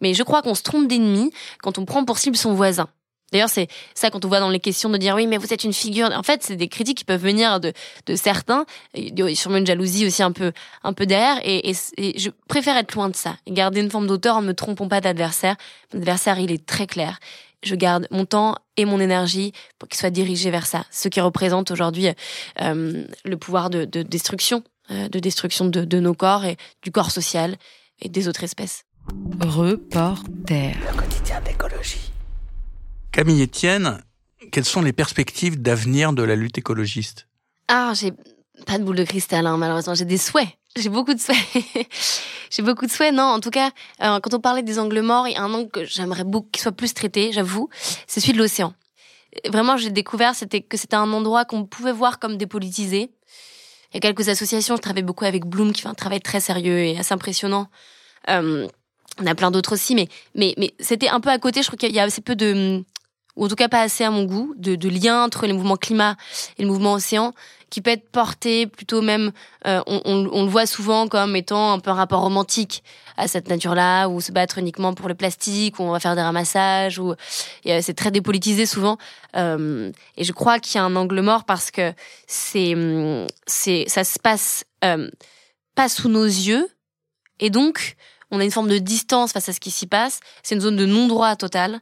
mais je crois qu'on se trompe d'ennemi quand on prend pour cible son voisin. D'ailleurs, c'est ça quand on voit dans les questions de dire oui, mais vous êtes une figure. En fait, c'est des critiques qui peuvent venir de, de certains. Il y a sûrement une jalousie aussi un peu, un peu derrière. Et, et, je préfère être loin de ça. Garder une forme d'auteur en ne me trompant pas d'adversaire. Mon adversaire, il est très clair. Je garde mon temps et mon énergie pour qu'il soit dirigé vers ça. Ce qui représente aujourd'hui euh, le pouvoir de, de destruction, euh, de destruction de, de nos corps et du corps social et des autres espèces. Reporter. Le quotidien d'écologie. Camille Etienne, quelles sont les perspectives d'avenir de la lutte écologiste? Ah, j'ai pas de boule de cristal, hein, malheureusement. J'ai des souhaits. J'ai beaucoup de souhaits. (laughs) j'ai beaucoup de souhaits. Non, en tout cas, euh, quand on parlait des angles morts, il y a un angle que j'aimerais beaucoup qu'il soit plus traité, j'avoue, c'est celui de l'océan. Vraiment, j'ai découvert que c'était un endroit qu'on pouvait voir comme dépolitisé. Il y a quelques associations, je travaille beaucoup avec Bloom, qui fait un travail très sérieux et assez impressionnant. Euh, on a plein d'autres aussi, mais c'était un peu à côté. Je crois qu'il y a assez peu de ou en tout cas pas assez à mon goût, de, de lien entre le mouvement climat et le mouvement océan, qui peut être porté plutôt même, euh, on, le voit souvent comme étant un peu un rapport romantique à cette nature-là, ou se battre uniquement pour le plastique, ou on va faire des ramassages, ou c'est très dépolitisé souvent. Euh, et je crois qu'il y a un angle mort parce que c'est, c'est, ça se passe euh, pas sous nos yeux, et donc on a une forme de distance face à ce qui s'y passe. C'est une zone de non-droit total.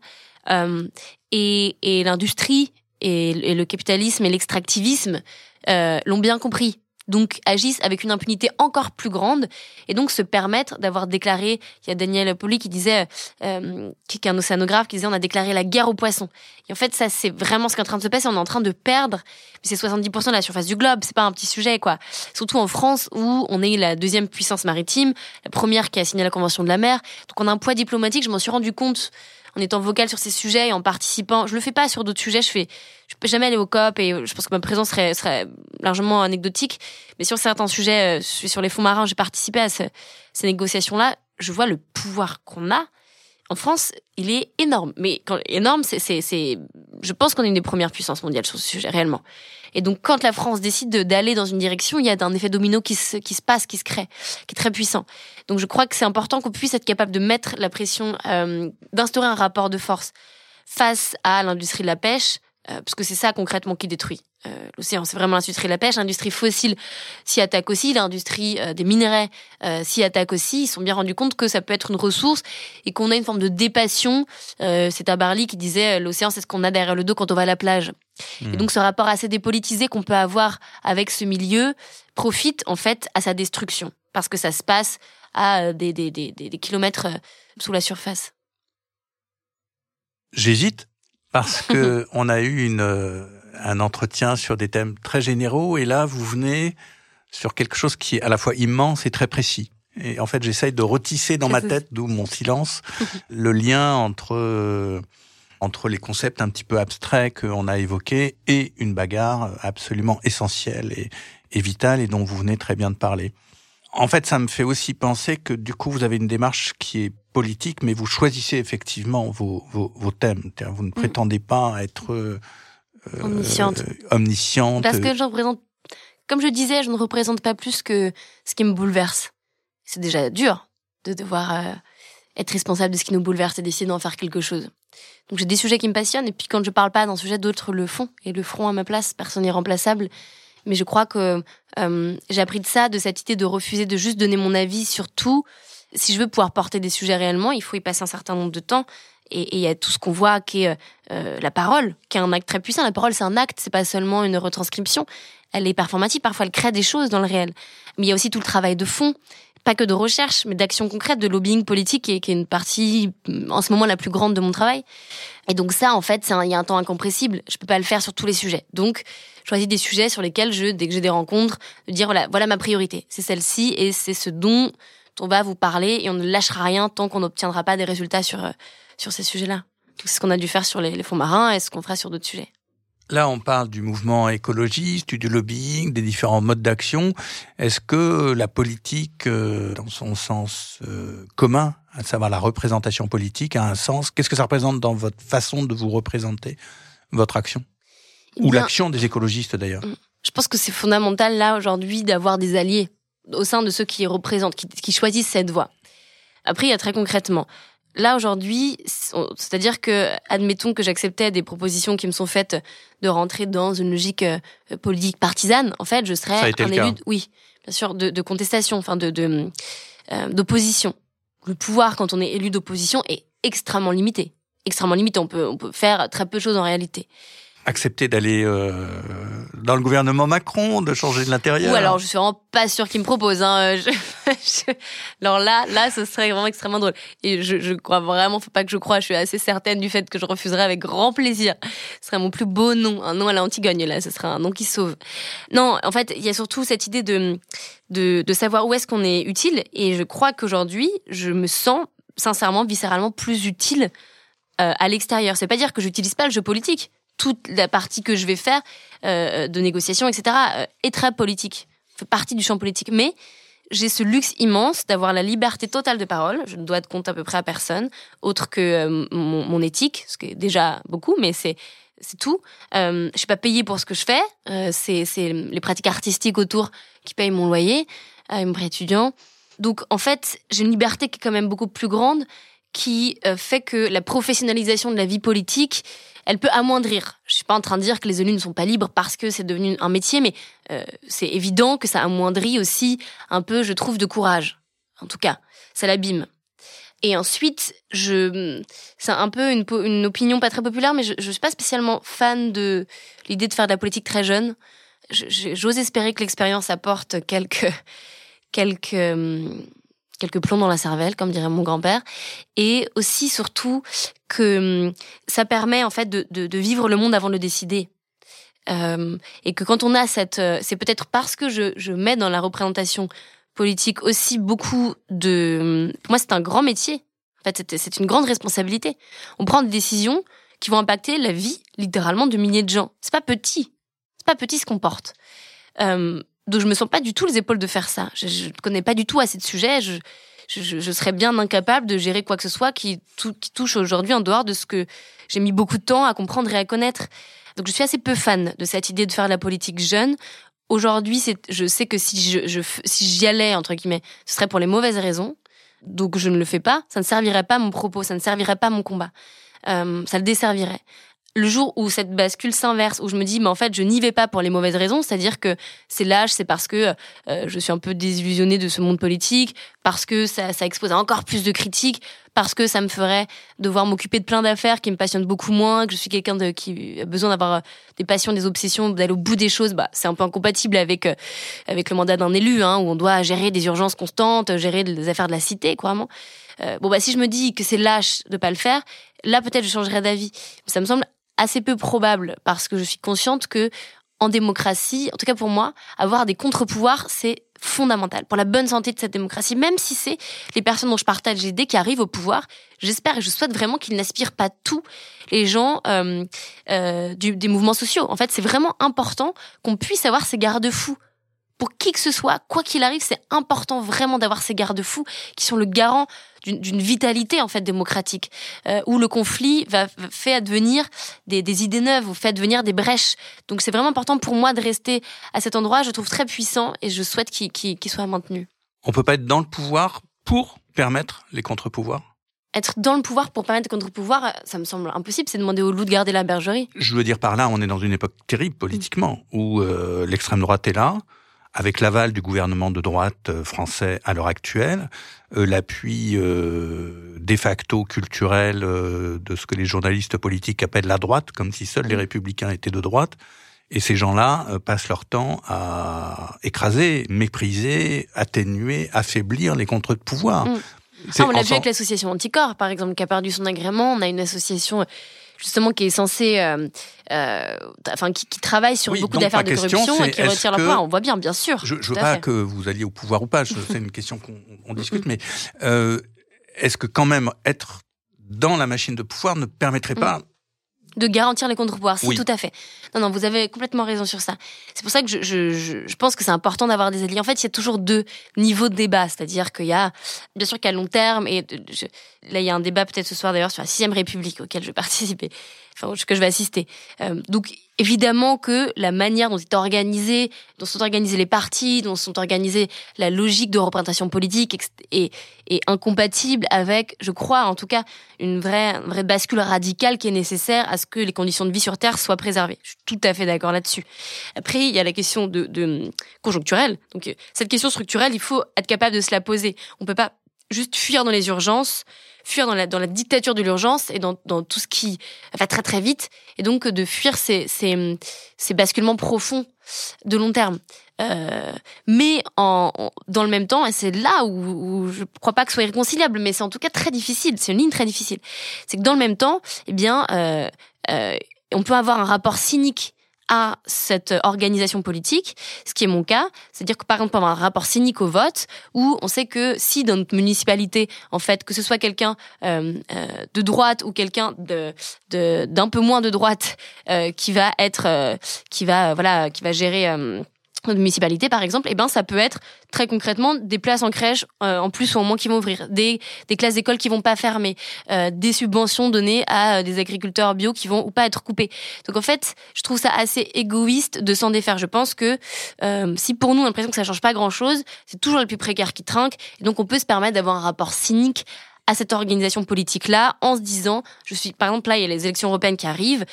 Euh, et l'industrie et, le capitalisme et l'extractivisme euh, l'ont bien compris. Donc agissent avec une impunité encore plus grande et donc se permettre d'avoir déclaré il y a Daniel Poli qui disait euh, qui est un océanographe qui disait on a déclaré la guerre aux poissons. Et en fait ça c'est vraiment ce qui est en train de se passer. On est en train de perdre c'est 70% de la surface du globe. C'est pas un petit sujet quoi. Surtout en France où on est la deuxième puissance maritime la première qui a signé la convention de la mer. Donc on a un poids diplomatique. Je m'en suis rendu compte en étant vocal sur ces sujets et en participant. Je le fais pas sur d'autres sujets. Je fais, je peux jamais aller au COP et je pense que ma présence serait, largement anecdotique. Mais sur certains sujets, euh, sur les fonds marins, j'ai participé à ces négociations-là. Je vois le pouvoir qu'on a en France, il est énorme. Mais quand, énorme, c'est, c'est, c'est, je pense qu'on est une des premières puissances mondiales sur ce sujet, réellement. Et donc, quand la France décide d'aller dans une direction, il y a un effet domino qui se, qui se passe, qui se crée, qui est très puissant. Donc, je crois que c'est important qu'on puisse être capable de mettre la pression, euh, d'instaurer un rapport de force face à l'industrie de la pêche, euh, parce que c'est ça concrètement qui détruit euh, l'océan. C'est vraiment l'industrie de la pêche. L'industrie fossile s'y attaque aussi. L'industrie euh, des minerais s'y attaque aussi. Ils sont bien rendus compte que ça peut être une ressource et qu'on a une forme de dépassion. c'est Tabarly qui disait l'océan, c'est ce qu'on a derrière le dos quand on va à la plage. Et mmh. donc ce rapport assez dépolitisé qu'on peut avoir avec ce milieu profite en fait à sa destruction parce que ça se passe à des, des, des, des kilomètres sous la surface. J'hésite parce (laughs) que on a eu une, euh, un entretien sur des thèmes très généraux et là vous venez sur quelque chose qui est à la fois immense et très précis. Et en fait, j'essaye de retisser dans ma tête, d'où mon silence, (laughs) le lien entre euh, entre les concepts un petit peu abstraits qu'on a évoqués et une bagarre absolument essentielle et, et vitale et dont vous venez très bien de parler. En fait, ça me fait aussi penser que du coup, vous avez une démarche qui est politique, mais vous choisissez effectivement vos, vos, vos thèmes. Vous ne mm. prétendez pas être euh, omnisciente. Euh, omnisciente. Parce que je représente, comme je disais, je ne représente pas plus que ce qui me bouleverse. C'est déjà dur de devoir euh, être responsable de ce qui nous bouleverse et d'essayer d'en faire quelque chose. Donc j'ai des sujets qui me passionnent, et puis quand je parle pas d'un sujet, d'autres le font et le feront à ma place. Personne n'est remplaçable. Mais je crois que euh, j'ai appris de ça, de cette idée de refuser de juste donner mon avis sur tout si je veux pouvoir porter des sujets réellement, il faut y passer un certain nombre de temps. Et il y a tout ce qu'on voit qui est euh, la parole, qui est un acte très puissant. La parole, c'est un acte, c'est pas seulement une retranscription. Elle est performative, parfois elle crée des choses dans le réel. Mais il y a aussi tout le travail de fond, pas que de recherche, mais d'action concrète, de lobbying politique, qui est, une partie, en ce moment, la plus grande de mon travail. Et donc ça, en fait, il y a un temps incompressible. Je peux pas le faire sur tous les sujets. Donc, je choisis des sujets sur lesquels je, dès que j'ai des rencontres, de dire voilà, voilà ma priorité. C'est celle-ci et c'est ce dont on va vous parler et on ne lâchera rien tant qu'on n'obtiendra pas des résultats sur, euh, sur ces sujets-là. C'est ce qu'on a dû faire sur les, fonds marins et ce qu'on fera sur d'autres sujets. Là, on parle du mouvement écologiste, du lobbying, des différents modes d'action. Est-ce que la politique, euh, dans son sens euh, commun, à savoir la représentation politique, a un sens? Qu'est-ce que ça représente dans votre façon de vous représenter, votre action? Ou l'action des écologistes d'ailleurs Je pense que c'est fondamental là aujourd'hui d'avoir des alliés au sein de ceux qui représentent, qui, choisissent cette voie. Après, il y a très concrètement là aujourd'hui, c'est-à-dire que, admettons que j'acceptais des propositions qui me sont faites de rentrer dans une logique euh, politique partisane, en fait, je serais un élu, oui, bien sûr, de, contestation, enfin de euh, d'opposition. Le pouvoir quand on est élu d'opposition est extrêmement limité, extrêmement limité. On peut on peut faire très peu de choses en réalité accepter d'aller euh, dans le gouvernement Macron, de changer de l'intérieur Ou alors, je suis vraiment pas sûre qu'il me propose. Hein. (laughs) Alors là, là, ce serait vraiment extrêmement drôle. Et je, je crois vraiment, faut pas que je croie, je suis assez certaine du fait que je refuserai avec grand plaisir. Ce serait mon plus beau nom, un nom à l'Antigone, là, ce serait un nom qui sauve. Non, en fait, il y a surtout cette idée de, de, de savoir où est-ce qu'on est utile. Et je crois qu'aujourd'hui, je me sens sincèrement, viscéralement plus utile euh, à l'extérieur. C'est pas dire que j'utilise pas le jeu politique toute la partie que je vais faire euh, de négociation, etc., euh, est très politique, fait partie du champ politique. Mais j'ai ce luxe immense d'avoir la liberté totale de parole. Je ne dois de compte à peu près à personne, autre que euh, mon, éthique, ce qui est déjà beaucoup, mais c'est c'est tout. Euh, je suis pas payée pour ce que je fais. C'est c'est les pratiques artistiques autour qui payent mon loyer, euh, mon prêt étudiant. Donc en fait, j'ai une liberté qui est quand même beaucoup plus grande, qui fait que la professionnalisation de la vie politique elle peut amoindrir. Je suis pas en train de dire que les élus ne sont pas libres parce que c'est devenu un métier, mais euh, c'est évident que ça amoindrit aussi un peu, je trouve, de courage. En tout cas, ça l'abîme. Et ensuite, je, c'est un peu une, opinion pas très populaire, mais je, je suis pas spécialement fan de l'idée de faire de la politique très jeune. J'ose espérer que l'expérience apporte quelques quelques quelques plombs dans la cervelle, comme dirait mon grand-père, et aussi surtout que hum, ça permet en fait de, de, de vivre le monde avant de le décider. Euh, et que quand on a cette, euh, c'est peut-être parce que je, je mets dans la représentation politique aussi beaucoup de, hum, pour moi c'est un grand métier. En fait, c'est une grande responsabilité. On prend des décisions qui vont impacter la vie littéralement de milliers de gens. C'est pas petit, c'est pas petit ce qu'on porte. Euh, donc je me sens pas du tout les épaules de faire ça. Je, je connais pas du tout assez de sujets. Je, serais bien incapable de gérer quoi que ce soit qui, touche aujourd'hui en dehors de ce que j'ai mis beaucoup de temps à comprendre et à connaître. Donc je suis assez peu fan de cette idée de faire la politique jeune. Aujourd'hui, je sais que si j'y allais entre guillemets, ce serait pour les mauvaises raisons. Donc je ne le fais pas. Ça ne servirait pas mon propos, ça ne servirait pas mon combat. Euh, ça le desservirait le jour où cette bascule s'inverse, où je me dis, mais en fait, je n'y vais pas pour les mauvaises raisons, c'est-à-dire que c'est lâche, c'est parce que euh, je suis un peu désillusionnée de ce monde politique, parce que ça, ça expose encore plus de critiques, parce que ça me ferait devoir m'occuper de plein d'affaires qui me passionnent beaucoup moins, que je suis quelqu'un de, qui a besoin d'avoir euh, des passions, des obsessions, d'aller au bout des choses, bah, c'est un peu incompatible avec, euh, avec le mandat d'un élu, hein, où on doit gérer des urgences constantes, gérer des affaires de la cité, quoi, vraiment. bon, bah, si je me dis que c'est lâche de pas le faire, là, peut-être je changerai d'avis. Ça me semble assez peu probable parce que je suis consciente que en démocratie, en tout cas pour moi, avoir des contre-pouvoirs, c'est fondamental pour la bonne santé de cette démocratie, même si c'est les personnes dont je partage les idées qui arrivent au pouvoir. J'espère et je souhaite vraiment qu'ils n'aspirent pas tous les gens euh, euh, des mouvements sociaux. En fait, c'est vraiment important qu'on puisse avoir ces garde-fous pour qui que ce soit, quoi qu'il arrive, c'est important vraiment d'avoir ces garde-fous qui sont le garant d'une vitalité en fait démocratique, euh, où le conflit va fait advenir des, des, idées neuves ou fait advenir des brèches. Donc c'est vraiment important pour moi de rester à cet endroit. Je trouve très puissant et je souhaite qu'il soit maintenu. On peut pas être dans le pouvoir pour permettre les contre-pouvoirs? Être dans le pouvoir pour permettre des contre-pouvoirs, ça me semble impossible. C'est demander aux loups de garder la bergerie. Je veux dire par là, on est dans une époque terrible politiquement, où euh, l'extrême droite est là, avec l'aval du gouvernement de droite euh, français à l'heure actuelle, euh, l'appui euh, de facto culturel de ce que les journalistes politiques appellent la droite, comme si seuls les républicains étaient de droite. Et ces gens-là passent leur temps à écraser, mépriser, atténuer, affaiblir les contre de pouvoir. Mm. Ah, on l'a vu avec l'association Anticorps, par exemple, qui a perdu son agrément. On a une association justement qui est censé, euh, euh, enfin qui, qui, travaille sur beaucoup d'affaires de corruption et qui retire leur pouvoir. On voit bien, bien sûr. Je, je veux pas que vous alliez au pouvoir ou pas. C'est une question qu'on discute, mais euh, est-ce que quand même être dans la machine de pouvoir ne permettrait pas de garantir les contre-pouvoirs. Si, tout à fait. Non, non, vous avez complètement raison sur ça. C'est pour ça que je, je, pense que c'est important d'avoir des alliés. En fait, il y a toujours deux niveaux de débat. C'est-à-dire qu'il y a, bien sûr qu'à long terme, et là, il y a un débat peut-être ce soir d'ailleurs sur la sixième République auquel je vais (laughs) participer, enfin, que je vais assister. Euh, donc, évidemment que la manière dont dont sont organisés les partis, dont sont organisées la logique de représentation politique est, incompatible avec, je crois, en tout cas, une vraie, vraie bascule radicale qui est nécessaire à ce que les conditions de vie sur Terre soient préservées. Je suis tout à fait d'accord là-dessus. Après, il y a la question de, de conjoncturelle. Donc, cette question structurelle, il faut être capable de se la poser. On peut pas juste fuir dans les urgences, fuir dans la, dans la dictature de l'urgence et dans, dans tout ce qui va très très vite, et donc de fuir ces, ces, ces basculements profonds de long terme. Euh, mais en, dans le même temps, et c'est là où, où je crois pas que ce soit irréconciliable, mais c'est en tout cas très difficile, c'est une ligne très difficile, c'est que dans le même temps, eh bien, euh, euh, on peut avoir un rapport cynique à cette organisation politique, ce qui est mon cas, c'est-à-dire que par exemple, on avoir un rapport cynique au vote, où on sait que si dans notre municipalité, en fait, que ce soit quelqu'un euh, euh, de droite ou quelqu'un de d'un peu moins de droite euh, qui va être, euh, qui va voilà, qui va gérer euh, municipalité par exemple, eh ben ça peut être très concrètement des places en crèche euh, en plus ou en moins qui vont ouvrir, des, classes d'école qui vont pas fermer, euh, des subventions données à euh, des agriculteurs bio qui vont ou pas être coupés. Donc en fait, je trouve ça assez égoïste de s'en défaire. Je pense que si pour nous on a l'impression que ça change pas grand chose, c'est toujours les plus précaires qui trinquent, et donc on peut se permettre d'avoir un rapport cynique à cette organisation politique là en se disant je suis par exemple là il y a les élections européennes qui arrivent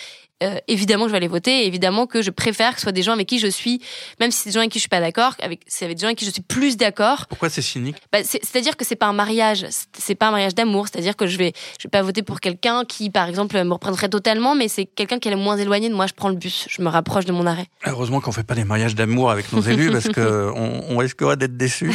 euh, évidemment que je vais aller voter, évidemment que je préfère que ce soit des gens avec qui je suis, même si c'est des gens avec qui je suis pas d'accord, avec c'est avec des gens avec qui je suis plus d'accord. Pourquoi c'est cynique? Bah, C'est-à-dire que c'est pas un mariage, c'est pas un mariage d'amour, c'est-à-dire que je vais je vais pas voter pour quelqu'un qui, par exemple, me reprendrait totalement, mais c'est quelqu'un qui est moins éloigné de moi. Je prends le bus, je me rapproche de mon arrêt. Heureusement qu'on fait pas des mariages d'amour avec nos élus parce que (laughs) on, on risquerait d'être déçus.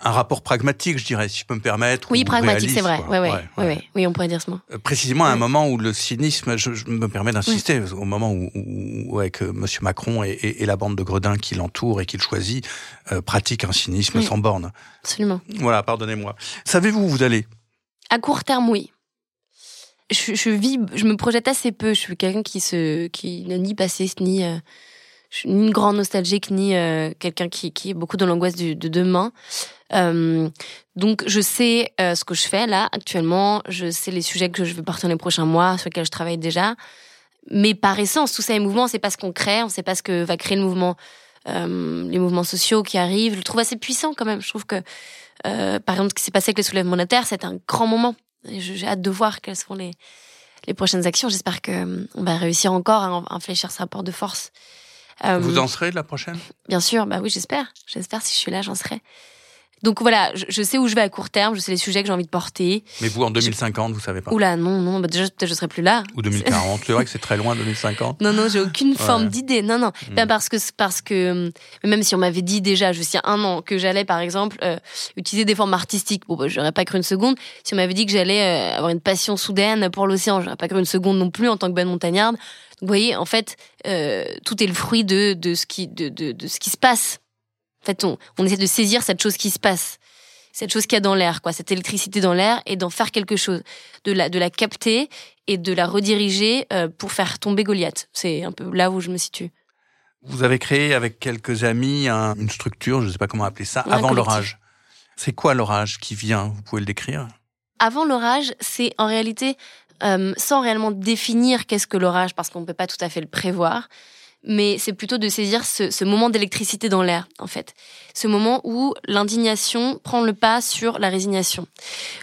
un rapport pragmatique, je dirais, si je peux me permettre. Oui, pragmatique, c'est vrai. Ouais, ouais, ouais, Oui, on pourrait dire ce mot. Euh, précisément à un moment où le cynisme, je, je me permets d'insister, au moment où, où avec Monsieur Macron et, et, et, la bande de gredins qui l'entoure et qu'il choisit, euh, pratique un cynisme sans borne. Absolument. Voilà, pardonnez-moi. Savez-vous où vous allez? À court terme, oui. Je, je, vis, je me projette assez peu. Je suis quelqu'un qui se, qui n'a ni passé ni, euh, ni une grande nostalgique, ni euh, quelqu'un qui, qui est beaucoup dans l'angoisse de demain. Euh, donc je sais euh, ce que je fais là actuellement, je sais les sujets que je vais dans les prochains mois, sur lesquels je travaille déjà. Mais par essence, tout ça est mouvement, c'est pas ce qu'on crée, on sait pas ce que va créer le mouvement, euh, les mouvements sociaux qui arrivent. Je le trouve assez puissant quand même. Je trouve que, euh, par exemple, ce qui s'est passé avec le soulèvement de la terre, c'est un grand moment. J'ai hâte de voir quelles seront les, les prochaines actions. J'espère que on va réussir encore à infléchir ce rapport de force. Euh, Vous en serez la prochaine? Bien sûr, bah oui, j'espère. J'espère si je suis là, j'en serai. Donc voilà, je, je, sais où je vais à court terme, je sais les sujets que j'ai envie de porter. Mais vous, en 2050, je... vous savez pas Oula, non, non, bah déjà, peut-être je serai plus là. Ou 2040, c'est vrai que c'est très loin, 2050. Non, non, j'ai aucune forme d'idée. Non, non. Mm. Ben parce que, parce que, même si on m'avait dit déjà, je sais, un an, que j'allais, par exemple, euh, utiliser des formes artistiques, bon, bah, j'aurais pas cru une seconde. Si on m'avait dit que j'allais euh, avoir une passion soudaine pour l'océan, j'aurais pas cru une seconde non plus en tant que bonne montagnarde. vous voyez, en fait, euh, tout est le fruit de, de, ce qui, de, de, de ce qui se passe. Fait, on, on essaie de saisir cette chose qui se passe cette chose qu'il y a dans l'air, quoi, cette électricité dans l'air, et d'en faire quelque chose, de la, de la capter et de la rediriger euh, pour faire tomber Goliath. C'est un peu là où je me situe. Vous avez créé avec quelques amis un, une structure, je ne sais pas comment appeler ça, avant l'orage. C'est quoi l'orage qui vient Vous pouvez le décrire? Avant l'orage, c'est en réalité, euh, sans réellement définir qu'est-ce que l'orage, parce qu'on ne peut pas tout à fait le prévoir, mais c'est plutôt de saisir ce, moment d'électricité dans l'air, en fait. Ce moment où l'indignation prend le pas sur la résignation,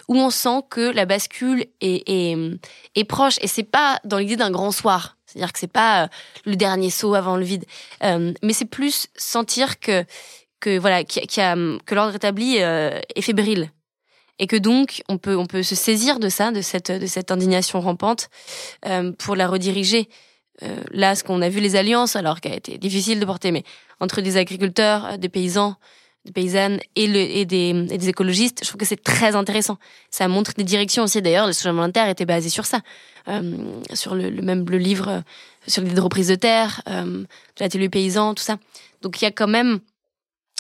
où on sent que la bascule est, proche, et c'est pas dans l'idée d'un grand soir. C'est-à-dire que c'est pas le dernier saut avant le vide, euh, mais c'est plus sentir que voilà, que l'ordre établi euh, est fébrile, et que donc on peut on peut se saisir de ça, de cette indignation rampante euh, pour la rediriger euh, là, ce qu'on a vu les alliances, alors qu'elle a été difficile de porter, mais entre des agriculteurs, euh, des paysans, des paysannes et, des, écologistes, je trouve que c'est très intéressant. Ça montre des directions aussi. D'ailleurs, le soulèvement de terre était basé sur ça, euh, sur le, même le livre euh, sur les reprises de terre, euh, de l'atelier paysan, tout ça. Donc il y a quand même,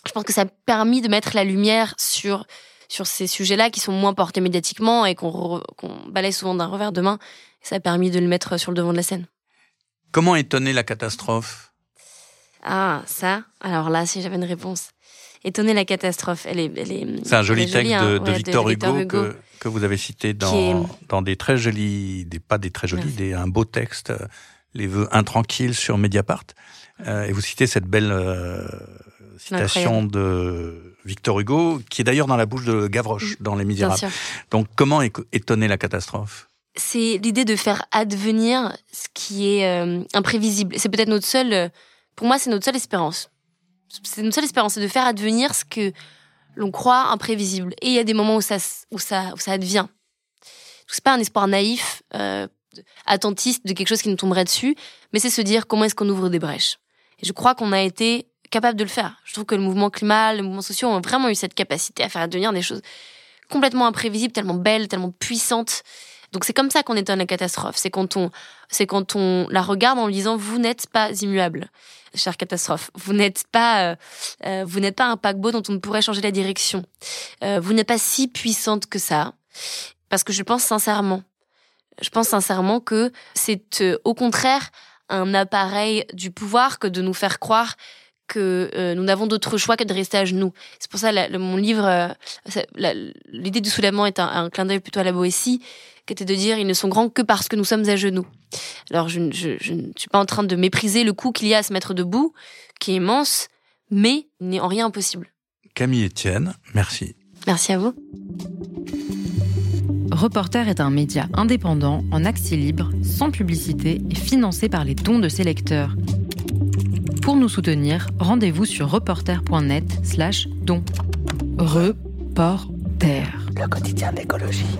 je pense que ça a permis de mettre la lumière sur sur ces sujets-là qui sont moins portés médiatiquement et qu'on qu balaye souvent d'un revers de main. Ça a permis de le mettre sur le devant de la scène. Comment étonner la catastrophe? Ah, ça Alors là, si j'avais une réponse. Étonner la catastrophe, elle est... Elle est C'est un joli texte jolie, hein. de, ouais, Victor, de Hugo, Victor, Hugo, que, que vous avez cité dans, est... dans des très jolis... Des, pas des très jolis, des, un beau texte, les vœux intranquilles sur Mediapart. et vous citez cette belle citation de Victor Hugo, qui est d'ailleurs dans la bouche de Gavroche, mm. dans Les Misérables. Donc comment étonner la catastrophe? C'est l'idée de faire advenir ce qui est euh, imprévisible. C'est peut-être notre seule, pour moi, c'est notre seule espérance. C'est notre seule espérance, c'est de faire advenir ce que l'on croit imprévisible. Et il y a des moments où ça, où ça, où ça advient. C'est pas un espoir naïf, euh, attentiste de quelque chose qui nous tomberait dessus, mais c'est se dire comment est-ce qu'on ouvre des brèches. Et je crois qu'on a été capable de le faire. Je trouve que le mouvement climat, le mouvement social ont vraiment eu cette capacité à faire advenir des choses complètement imprévisibles, tellement belles, tellement puissantes. Donc c'est comme ça qu'on étonne la catastrophe. C'est quand on, c'est quand on la regarde en disant vous n'êtes pas immuable, chère catastrophe. Vous n'êtes pas, euh, euh, vous n'êtes pas un paquebot dont on ne pourrait changer la direction. Euh, vous n'êtes pas si puissante que ça. Parce que je pense sincèrement, je pense sincèrement que c'est au contraire un appareil du pouvoir que de nous faire croire que nous n'avons d'autre choix que de rester à genoux. C'est pour ça que mon livre, l'idée du soulèvement est un, clin d'œil plutôt à la Boétie, qui était de dire ils ne sont grands que parce que nous sommes à genoux. Alors je, ne suis pas en train de mépriser le coût qu'il y a à se mettre debout, qui est immense, mais n'est en rien impossible. Camille Etienne, merci. Merci à vous. Reporter est un média indépendant, en accès libre, sans publicité et financé par les dons de ses lecteurs. Pour nous soutenir, rendez-vous sur reporter.net slash don. Reporter. Le quotidien d'écologie.